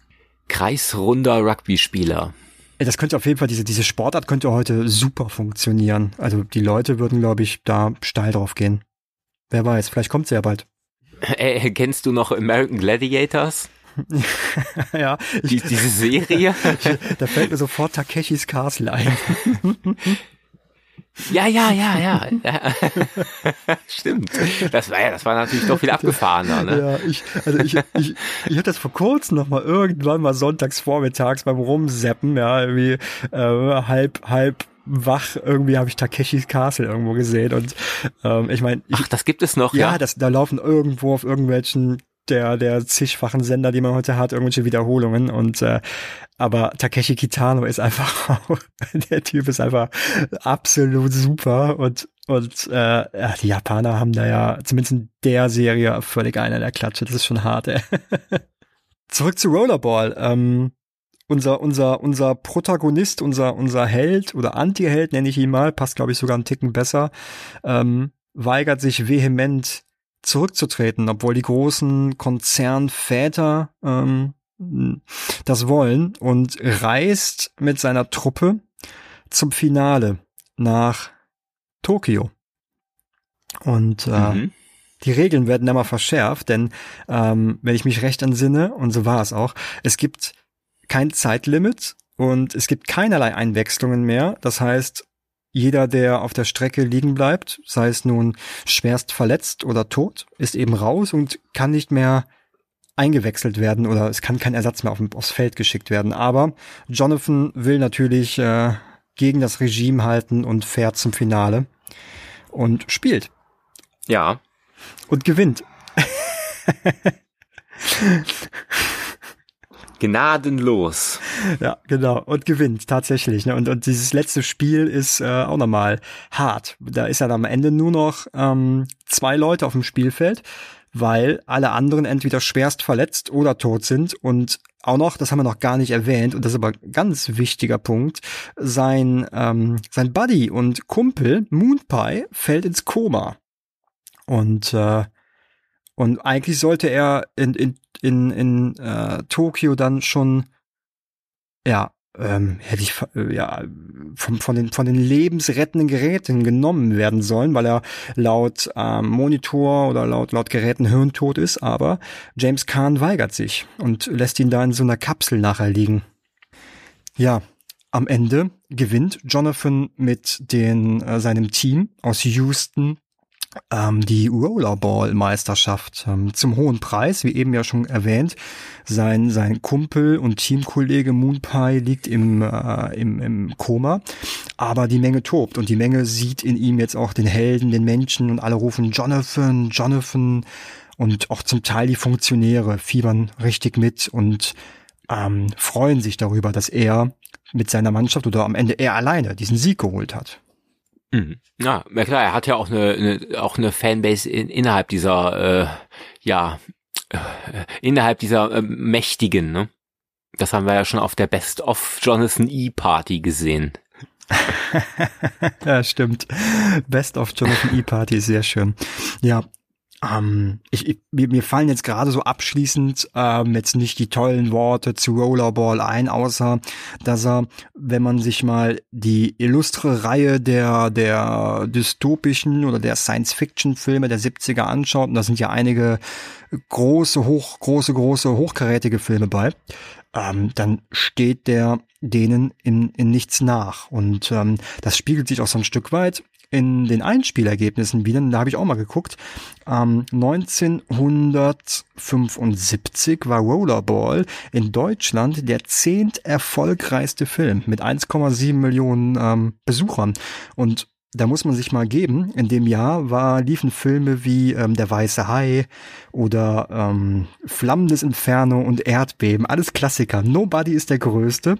Kreisrunder Rugby-Spieler. Das könnte auf jeden Fall, diese, diese Sportart könnte heute super funktionieren. Also die Leute würden, glaube ich, da steil drauf gehen. Wer weiß, vielleicht kommt sie ja bald. Äh, kennst du noch American Gladiators? ja. Ich, Die, diese Serie? da fällt mir sofort Takeshis Castle ein. Ja, ja, ja, ja. Stimmt. Das war ja, das war natürlich doch viel abgefahrener, ne? Ja, ich, also ich, ich, ich hatte das vor kurzem noch mal irgendwann mal sonntags vormittags beim Rumseppen, ja, irgendwie äh, halb, halb wach irgendwie habe ich Takeshis Castle irgendwo gesehen und ähm, ich meine ach das gibt es noch ja, ja das da laufen irgendwo auf irgendwelchen der, der zigfachen Sender, die man heute hat, irgendwelche Wiederholungen. Und äh, aber Takeshi Kitano ist einfach, der Typ ist einfach absolut super und und äh, die Japaner haben da ja zumindest in der Serie völlig einer der Klatsche. Das ist schon hart. Ey. Zurück zu Rollerball. Ähm, unser unser unser Protagonist, unser unser Held oder Anti-Held nenne ich ihn mal, passt glaube ich sogar einen Ticken besser, ähm, weigert sich vehement zurückzutreten, obwohl die großen Konzernväter ähm, das wollen und reist mit seiner Truppe zum Finale nach Tokio. Und äh, mhm. die Regeln werden immer verschärft, denn ähm, wenn ich mich recht entsinne, und so war es auch, es gibt kein Zeitlimit und es gibt keinerlei Einwechslungen mehr. Das heißt, jeder, der auf der Strecke liegen bleibt, sei es nun schwerst verletzt oder tot, ist eben raus und kann nicht mehr eingewechselt werden oder es kann kein Ersatz mehr auf, aufs Feld geschickt werden. Aber Jonathan will natürlich äh, gegen das Regime halten und fährt zum Finale und spielt. Ja. Und gewinnt. Gnadenlos. Ja, genau. Und gewinnt tatsächlich. Ne? Und, und dieses letzte Spiel ist äh, auch nochmal hart. Da ist dann am Ende nur noch ähm, zwei Leute auf dem Spielfeld, weil alle anderen entweder schwerst verletzt oder tot sind. Und auch noch, das haben wir noch gar nicht erwähnt, und das ist aber ein ganz wichtiger Punkt, sein, ähm, sein Buddy und Kumpel Moonpie fällt ins Koma. Und äh, und eigentlich sollte er in, in, in, in äh, Tokio dann schon ja ähm, hätte ich äh, ja von, von, den, von den lebensrettenden Geräten genommen werden sollen, weil er laut ähm, Monitor oder laut, laut Geräten hirntot ist, aber James Kahn weigert sich und lässt ihn da in so einer Kapsel nachher liegen. Ja, am Ende gewinnt Jonathan mit den, äh, seinem Team aus Houston die Rollerball-Meisterschaft ähm, zum hohen Preis, wie eben ja schon erwähnt. Sein, sein Kumpel und Teamkollege Moonpie liegt im, äh, im, im Koma, aber die Menge tobt und die Menge sieht in ihm jetzt auch den Helden, den Menschen und alle rufen Jonathan, Jonathan und auch zum Teil die Funktionäre fiebern richtig mit und ähm, freuen sich darüber, dass er mit seiner Mannschaft oder am Ende er alleine diesen Sieg geholt hat. Mhm. Ja, ja klar, er hat ja auch eine, eine auch eine Fanbase in, innerhalb dieser, äh, ja, äh, innerhalb dieser äh, mächtigen, ne? Das haben wir ja schon auf der Best of Jonathan E. Party gesehen. ja, stimmt. Best of Jonathan E. Party sehr schön. Ja, ähm, ich, ich, mir, mir fallen jetzt gerade so abschließend ähm, jetzt nicht die tollen Worte zu Rollerball ein, außer dass er, wenn man sich mal die illustre Reihe der, der dystopischen oder der Science-Fiction-Filme der 70er anschaut, und da sind ja einige große, hoch, große, große, hochkarätige Filme bei, ähm, dann steht der denen in, in nichts nach. Und ähm, das spiegelt sich auch so ein Stück weit in den Einspielergebnissen wieder, da habe ich auch mal geguckt, ähm, 1975 war Rollerball in Deutschland der zehnt erfolgreichste Film mit 1,7 Millionen ähm, Besuchern. Und da muss man sich mal geben. In dem Jahr war, liefen Filme wie ähm, Der Weiße Hai oder ähm, Flammendes Inferno und Erdbeben. Alles Klassiker. Nobody ist der Größte.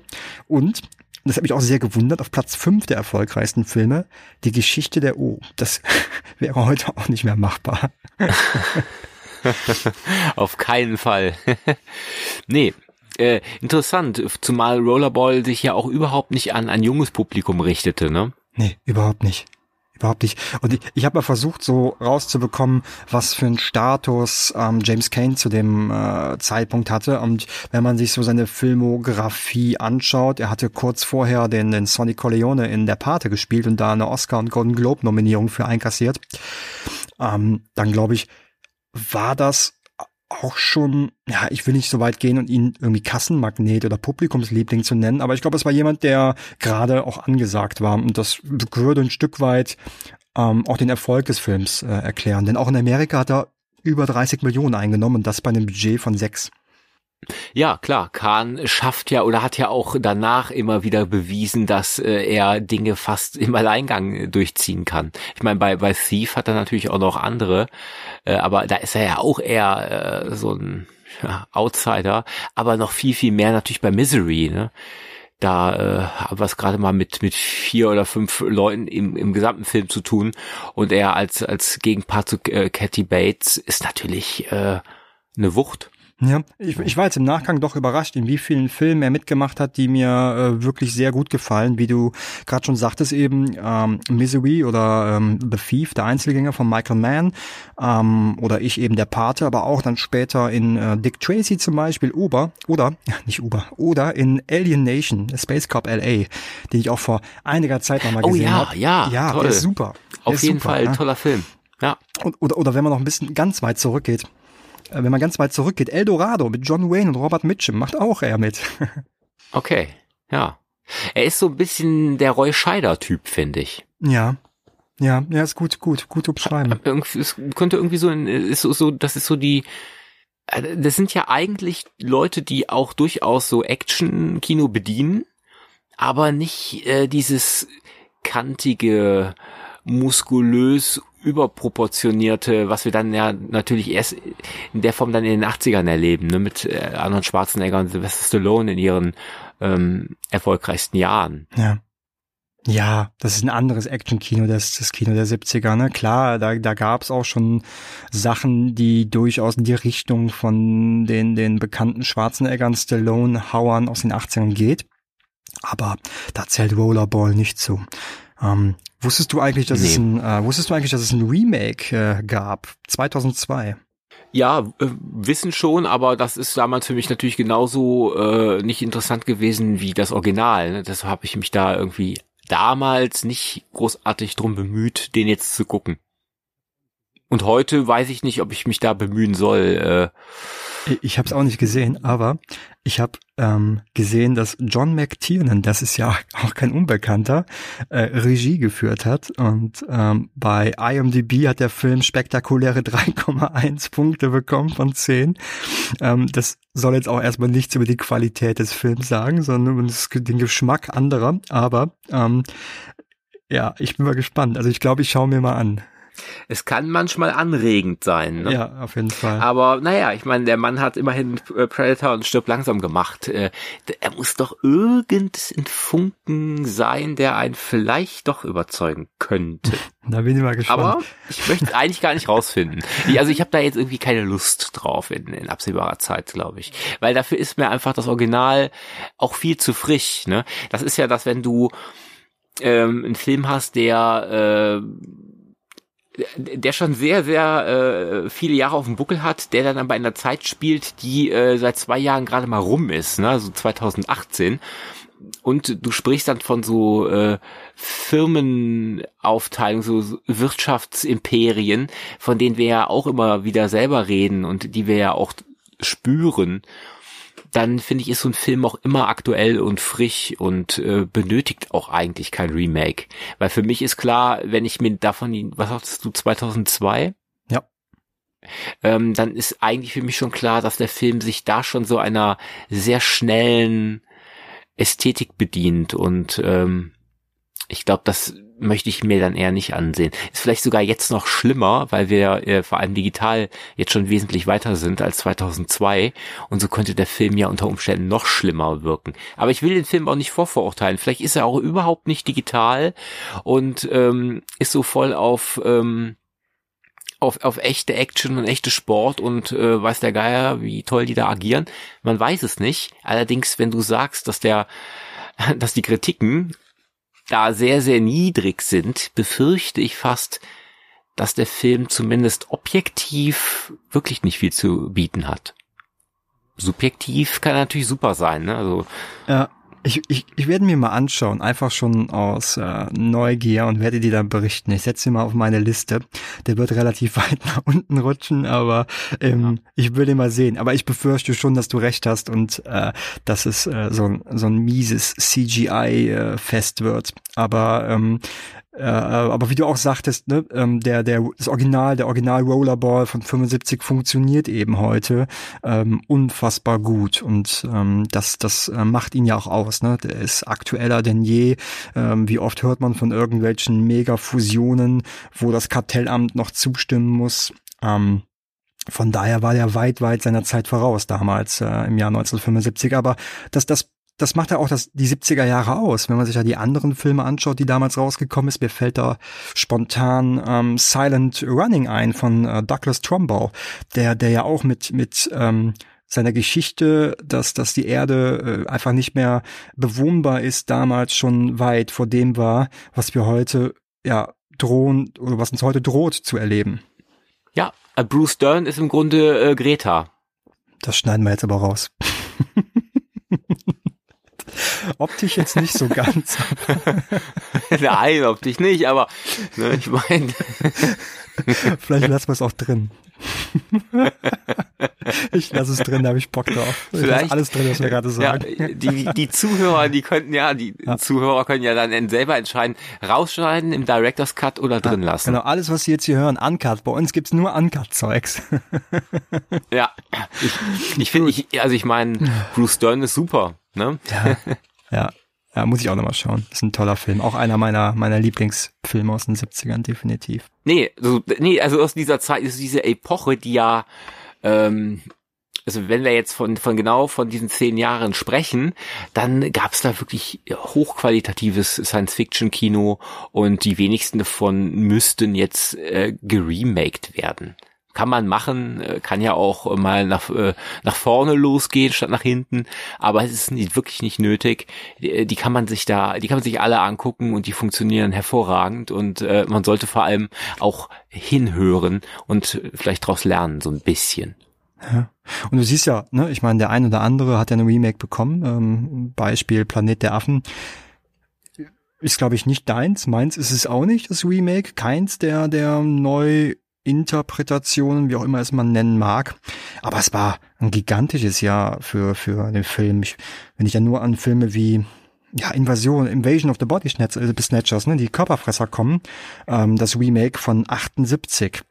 Und das hat mich auch sehr gewundert, auf Platz fünf der erfolgreichsten Filme, die Geschichte der O. Das wäre heute auch nicht mehr machbar. auf keinen Fall. nee, äh, interessant, zumal Rollerball sich ja auch überhaupt nicht an ein junges Publikum richtete, ne? Nee, überhaupt nicht überhaupt nicht. Und ich, ich habe mal versucht, so rauszubekommen, was für einen Status ähm, James Kane zu dem äh, Zeitpunkt hatte. Und wenn man sich so seine Filmografie anschaut, er hatte kurz vorher den, den Sonny Corleone in Der Pate gespielt und da eine Oscar- und Golden Globe-Nominierung für einkassiert. Ähm, dann glaube ich, war das auch schon, ja, ich will nicht so weit gehen und ihn irgendwie Kassenmagnet oder Publikumsliebling zu nennen, aber ich glaube, es war jemand, der gerade auch angesagt war und das würde ein Stück weit ähm, auch den Erfolg des Films äh, erklären. Denn auch in Amerika hat er über 30 Millionen eingenommen und das bei einem Budget von sechs. Ja, klar, Kahn schafft ja oder hat ja auch danach immer wieder bewiesen, dass äh, er Dinge fast im Alleingang äh, durchziehen kann. Ich meine, bei, bei Thief hat er natürlich auch noch andere, äh, aber da ist er ja auch eher äh, so ein ja, Outsider, aber noch viel, viel mehr natürlich bei Misery, ne? Da äh, haben wir es gerade mal mit mit vier oder fünf Leuten im, im gesamten Film zu tun und er als als Gegenpart zu äh, Cathy Bates ist natürlich äh, eine Wucht. Ja, ich, ich war jetzt im Nachgang doch überrascht, in wie vielen Filmen er mitgemacht hat, die mir äh, wirklich sehr gut gefallen. Wie du gerade schon sagtest eben, ähm, Misery oder ähm, The Thief, der Einzelgänger von Michael Mann ähm, oder ich eben der Pate, aber auch dann später in äh, Dick Tracy zum Beispiel, Uber oder, nicht Uber, oder in Alien Nation, Space Cop LA, den ich auch vor einiger Zeit nochmal oh, gesehen habe. Oh ja, hab. ja, ja, toll. der ist super. Auf ist jeden super, Fall, ja. toller Film. Ja. Und, oder, oder wenn man noch ein bisschen ganz weit zurückgeht, wenn man ganz weit zurückgeht, Eldorado mit John Wayne und Robert Mitchum macht auch er mit. okay, ja. Er ist so ein bisschen der Roy Scheider-Typ, finde ich. Ja. Ja, ja, ist gut, gut, gut zu beschreiben. Es könnte irgendwie so, ist so, so, das ist so die, äh, das sind ja eigentlich Leute, die auch durchaus so Action-Kino bedienen, aber nicht äh, dieses kantige, muskulös überproportionierte, was wir dann ja natürlich erst in der Form dann in den 80ern erleben, ne, mit äh, Arnold Schwarzenegger und Sylvester Stallone in ihren ähm, erfolgreichsten Jahren. Ja. Ja, das ist ein anderes Action-Kino, das das Kino der 70er, ne? Klar, da, da gab's auch schon Sachen, die durchaus in die Richtung von den, den bekannten Schwarzeneggern, Stallone, Hauern aus den 80ern geht. Aber da zählt Rollerball nicht zu. Ähm, wusstest du eigentlich, dass Nee. es ein, äh, wusstest du eigentlich, dass es ein Remake äh, gab? 2002. Ja, wissen schon, aber das ist damals für mich natürlich genauso äh, nicht interessant gewesen wie das Original. Ne? Deshalb habe ich mich da irgendwie damals nicht großartig drum bemüht, den jetzt zu gucken. Und heute weiß ich nicht, ob ich mich da bemühen soll. Äh, ich habe es auch nicht gesehen, aber ich habe ähm, gesehen, dass John McTiernan, das ist ja auch kein Unbekannter, äh, Regie geführt hat. Und ähm, bei IMDb hat der Film spektakuläre 3,1 Punkte bekommen von 10. Ähm, das soll jetzt auch erstmal nichts über die Qualität des Films sagen, sondern über den Geschmack anderer. Aber ähm, ja, ich bin mal gespannt. Also ich glaube, ich schaue mir mal an. Es kann manchmal anregend sein. Ne? Ja, auf jeden Fall. Aber naja, ich meine, der Mann hat immerhin äh, Predator und Stirb langsam gemacht. Äh, er muss doch irgendein Funken sein, der einen vielleicht doch überzeugen könnte. Da bin ich mal gespannt. Aber ich möchte eigentlich gar nicht rausfinden. Also ich habe da jetzt irgendwie keine Lust drauf in, in absehbarer Zeit, glaube ich. Weil dafür ist mir einfach das Original auch viel zu frisch. Ne? Das ist ja das, wenn du ähm, einen Film hast, der äh, der schon sehr, sehr äh, viele Jahre auf dem Buckel hat, der dann aber in der Zeit spielt, die äh, seit zwei Jahren gerade mal rum ist, ne? so 2018. Und du sprichst dann von so äh, Firmenaufteilung, so Wirtschaftsimperien, von denen wir ja auch immer wieder selber reden und die wir ja auch spüren dann finde ich, ist so ein Film auch immer aktuell und frisch und äh, benötigt auch eigentlich kein Remake. Weil für mich ist klar, wenn ich mir davon, was sagst du, 2002? Ja. Ähm, dann ist eigentlich für mich schon klar, dass der Film sich da schon so einer sehr schnellen Ästhetik bedient und ähm, ich glaube, das möchte ich mir dann eher nicht ansehen. Ist vielleicht sogar jetzt noch schlimmer, weil wir äh, vor allem digital jetzt schon wesentlich weiter sind als 2002 und so könnte der Film ja unter Umständen noch schlimmer wirken. Aber ich will den Film auch nicht vorverurteilen. Vielleicht ist er auch überhaupt nicht digital und ähm, ist so voll auf ähm, auf, auf echte Action und echte Sport und äh, weiß der Geier, wie toll die da agieren. Man weiß es nicht. Allerdings, wenn du sagst, dass der dass die Kritiken da sehr, sehr niedrig sind, befürchte ich fast, dass der Film zumindest objektiv wirklich nicht viel zu bieten hat. Subjektiv kann natürlich super sein, ne? Also ja, ich, ich, ich werde mir mal anschauen, einfach schon aus äh, Neugier und werde dir dann berichten. Ich setze ihn mal auf meine Liste. Der wird relativ weit nach unten rutschen, aber ähm, ja. ich will ihn mal sehen. Aber ich befürchte schon, dass du recht hast und äh, dass es äh, so, so ein mieses CGI-Fest äh, wird. Aber ähm, äh, aber wie du auch sagtest, ne, ähm, der, der, das Original, der Original Rollerball von 75 funktioniert eben heute ähm, unfassbar gut und ähm, das, das äh, macht ihn ja auch aus. Ne? Der ist aktueller denn je. Ähm, wie oft hört man von irgendwelchen Mega-Fusionen, wo das Kartellamt noch zustimmen muss? Ähm, von daher war er weit, weit seiner Zeit voraus damals äh, im Jahr 1975. Aber das, das das macht ja auch das, die 70er Jahre aus. Wenn man sich ja die anderen Filme anschaut, die damals rausgekommen ist, mir fällt da spontan ähm, Silent Running ein von äh, Douglas Trumbo, der, der ja auch mit, mit ähm, seiner Geschichte, dass, dass die Erde äh, einfach nicht mehr bewohnbar ist, damals schon weit vor dem war, was wir heute ja drohen oder was uns heute droht zu erleben. Ja, äh, Bruce Dern ist im Grunde äh, Greta. Das schneiden wir jetzt aber raus. Optisch jetzt nicht so ganz. Nein, optisch nicht, aber ne, ich meine. Vielleicht lassen wir es auch drin. ich lasse es drin, da habe ich Bock drauf. Vielleicht alles drin, was wir gerade sagen. Ja, die, die Zuhörer, die könnten ja, die ja. Zuhörer können ja dann selber entscheiden, rausschneiden im Director's Cut oder drin lassen. Genau, alles, was Sie jetzt hier hören, Uncut. Bei uns gibt's nur Uncut-Zeugs. ja, ich, ich finde, ich, also ich meine, Bruce Dern ist super. Ne? Ja, ja, ja, muss ich auch nochmal schauen. Ist ein toller Film. Auch einer meiner, meiner Lieblingsfilme aus den 70ern, definitiv. Nee, so, nee, also aus dieser Zeit ist diese Epoche, die ja, ähm, also wenn wir jetzt von, von genau von diesen zehn Jahren sprechen, dann gab es da wirklich hochqualitatives Science-Fiction-Kino und die wenigsten davon müssten jetzt äh, geremaked werden. Kann man machen, äh, kann ja auch mal nach, äh, nach vorne losgehen statt nach hinten, aber es ist nicht, wirklich nicht nötig. Die, die kann man sich da, die kann man sich alle angucken und die funktionieren hervorragend und äh, man sollte vor allem auch hinhören und vielleicht daraus lernen, so ein bisschen. Ja. Und du siehst ja, ne, ich meine, der ein oder andere hat ja eine Remake bekommen, ähm, Beispiel Planet der Affen. Ist, glaube ich, nicht deins. Meins ist es auch nicht, das Remake. Keins der, der neu Interpretationen, wie auch immer es man nennen mag. Aber es war ein gigantisches Jahr für, für den Film. Ich, wenn ich ja nur an Filme wie ja, Invasion, Invasion of the Body äh, Snatchers, ne, die Körperfresser kommen, ähm, das Remake von 78.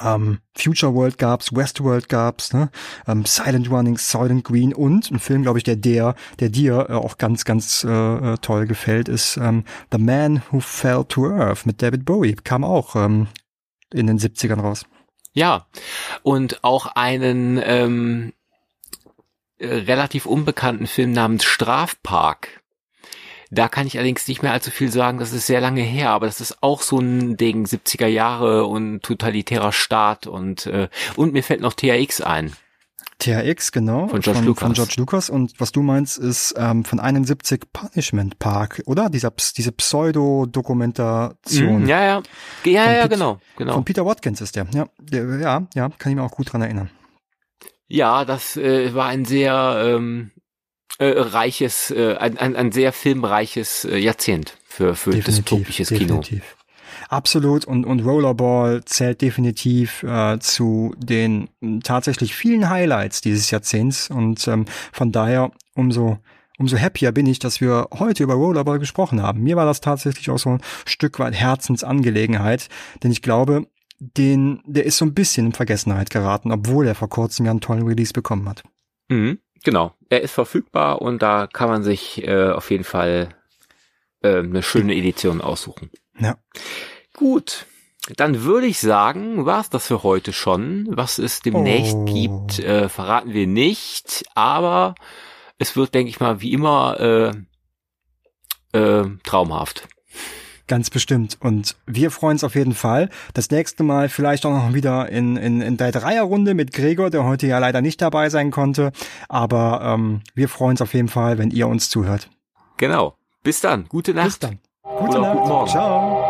Ähm, Future World gab's, Westworld gab's, ne? ähm, Silent Running, Silent Green und ein Film, glaube ich, der der, der dir äh, auch ganz, ganz äh, äh, toll gefällt, ist ähm, The Man Who Fell to Earth mit David Bowie. Kam auch ähm, in den 70ern raus. Ja, und auch einen ähm, äh, relativ unbekannten Film namens Strafpark. Da kann ich allerdings nicht mehr allzu viel sagen, das ist sehr lange her, aber das ist auch so ein Ding, 70er Jahre und totalitärer Staat und, äh, und mir fällt noch THX ein. THX, genau. Von George, von, Lucas. von George Lucas. Und was du meinst, ist ähm, von 71 Punishment Park, oder? Dieser, diese Pseudo-Dokumentation. Mm, ja, ja. Ja, ja, genau, genau. Von Peter Watkins ist der. Ja, der, ja, ja, kann ich mir auch gut dran erinnern. Ja, das äh, war ein sehr ähm, äh, reiches, äh, ein, ein, ein sehr filmreiches äh, Jahrzehnt für, für dystopisches Kino. Absolut und, und Rollerball zählt definitiv äh, zu den tatsächlich vielen Highlights dieses Jahrzehnts und ähm, von daher umso umso happier bin ich, dass wir heute über Rollerball gesprochen haben. Mir war das tatsächlich auch so ein Stück weit Herzensangelegenheit, denn ich glaube, den, der ist so ein bisschen in Vergessenheit geraten, obwohl er vor kurzem ja einen tollen Release bekommen hat. Mhm, genau, er ist verfügbar und da kann man sich äh, auf jeden Fall äh, eine schöne Edition aussuchen. Ja. Gut. Dann würde ich sagen, war's das für heute schon. Was es demnächst oh. gibt, äh, verraten wir nicht, aber es wird, denke ich mal, wie immer äh, äh, traumhaft. Ganz bestimmt. Und wir freuen uns auf jeden Fall. Das nächste Mal vielleicht auch noch wieder in, in, in der Dreierrunde mit Gregor, der heute ja leider nicht dabei sein konnte. Aber ähm, wir freuen uns auf jeden Fall, wenn ihr uns zuhört. Genau. Bis dann. Gute Nacht. Bis dann. Gute Nacht. Guten Morgen. Ciao.